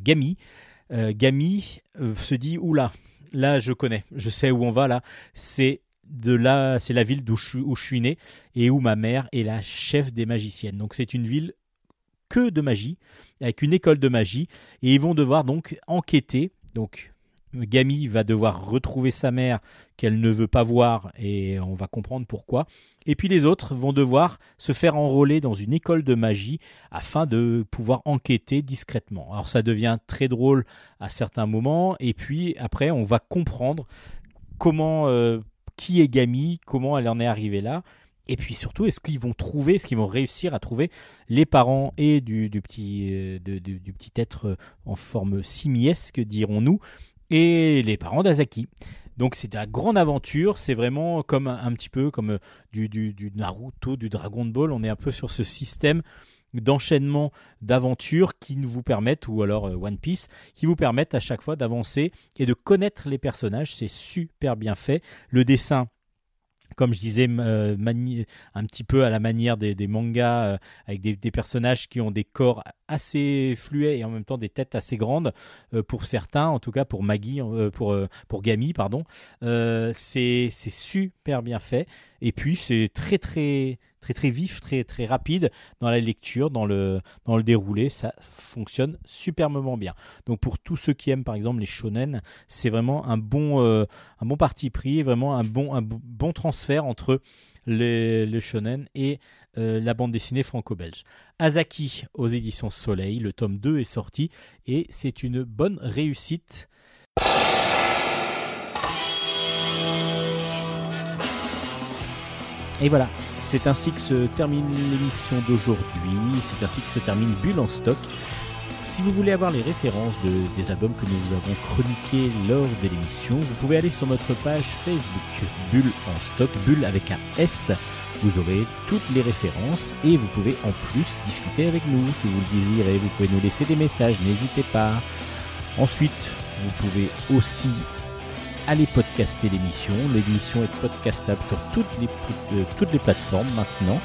Gami se dit oula, là je connais, je sais où on va là, c'est de là, c'est la ville où je, où je suis né et où ma mère est la chef des magiciennes. Donc c'est une ville que de magie, avec une école de magie, et ils vont devoir donc enquêter. Donc Gami va devoir retrouver sa mère qu'elle ne veut pas voir et on va comprendre pourquoi. Et puis les autres vont devoir se faire enrôler dans une école de magie afin de pouvoir enquêter discrètement. Alors ça devient très drôle à certains moments et puis après on va comprendre comment euh, qui est Gami, comment elle en est arrivée là. Et puis surtout, est-ce qu'ils vont trouver, est-ce qu'ils vont réussir à trouver les parents et du, petit, euh, du petit être en forme simiesque, dirons-nous, et les parents d'Azaki. Donc c'est de la grande aventure, c'est vraiment comme un, petit peu comme euh, du, du, Naruto, du Dragon Ball, on est un peu sur ce système d'enchaînement d'aventures qui vous permettent, ou alors euh, One Piece, qui vous permettent à chaque fois d'avancer et de connaître les personnages. C'est super bien fait. Le dessin comme je disais, euh, un petit peu à la manière des, mangas, euh, avec des, personnages qui ont des corps assez fluets et en même temps des têtes assez grandes, pour certains, en tout cas pour Maggie, pour, pour pardon. c'est super bien fait. Et puis c'est très très très très vif, très très rapide dans la lecture, dans le dans le déroulé, ça fonctionne superbement bien. Donc pour tous ceux qui aiment par exemple les shonen, c'est vraiment un bon euh, un bon parti pris, vraiment un bon un bon transfert entre le shonen et euh, la bande dessinée franco-belge. Azaki aux éditions Soleil, le tome 2 est sorti et c'est une bonne réussite. Et voilà, c'est ainsi que se termine l'émission d'aujourd'hui, c'est ainsi que se termine Bulle en stock. Si vous voulez avoir les références de, des albums que nous avons chroniqués lors de l'émission, vous pouvez aller sur notre page Facebook Bulle en stock, Bulle avec un S. Vous aurez toutes les références et vous pouvez en plus discuter avec nous si vous le désirez. Vous pouvez nous laisser des messages, n'hésitez pas. Ensuite, vous pouvez aussi allez podcaster l'émission. L'émission est podcastable sur toutes les, euh, toutes les plateformes maintenant.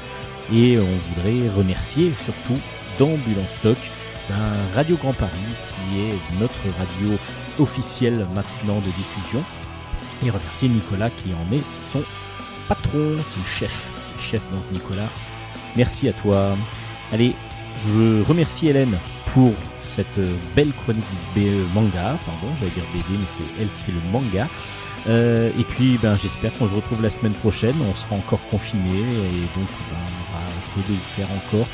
Et on voudrait remercier surtout d'Ambulance Stock, ben, Radio Grand Paris, qui est notre radio officielle maintenant de diffusion. Et remercier Nicolas qui en est son patron, son chef. Son chef donc Nicolas. Merci à toi. Allez, je remercie Hélène pour cette belle chronique BE manga, pardon, j'allais dire BD, mais c'est elle qui fait le manga. Euh, et puis ben, j'espère qu'on se retrouve la semaine prochaine, on sera encore confiné et donc ben, on va essayer de vous faire encore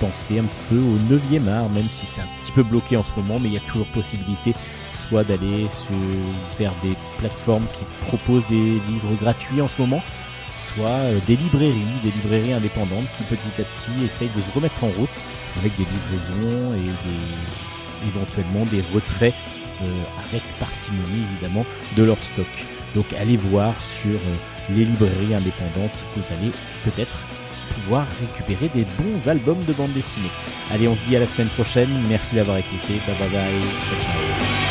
penser un petit peu au 9e art, même si c'est un petit peu bloqué en ce moment, mais il y a toujours possibilité soit d'aller vers des plateformes qui proposent des livres gratuits en ce moment, soit euh, des librairies, des librairies indépendantes qui petit à petit essayent de se remettre en route avec des livraisons et éventuellement des retraits euh, avec parcimonie évidemment de leur stock. Donc allez voir sur euh, les librairies indépendantes, vous allez peut-être pouvoir récupérer des bons albums de bande dessinée. Allez, on se dit à la semaine prochaine. Merci d'avoir écouté. Bye bye bye. Ciao ciao.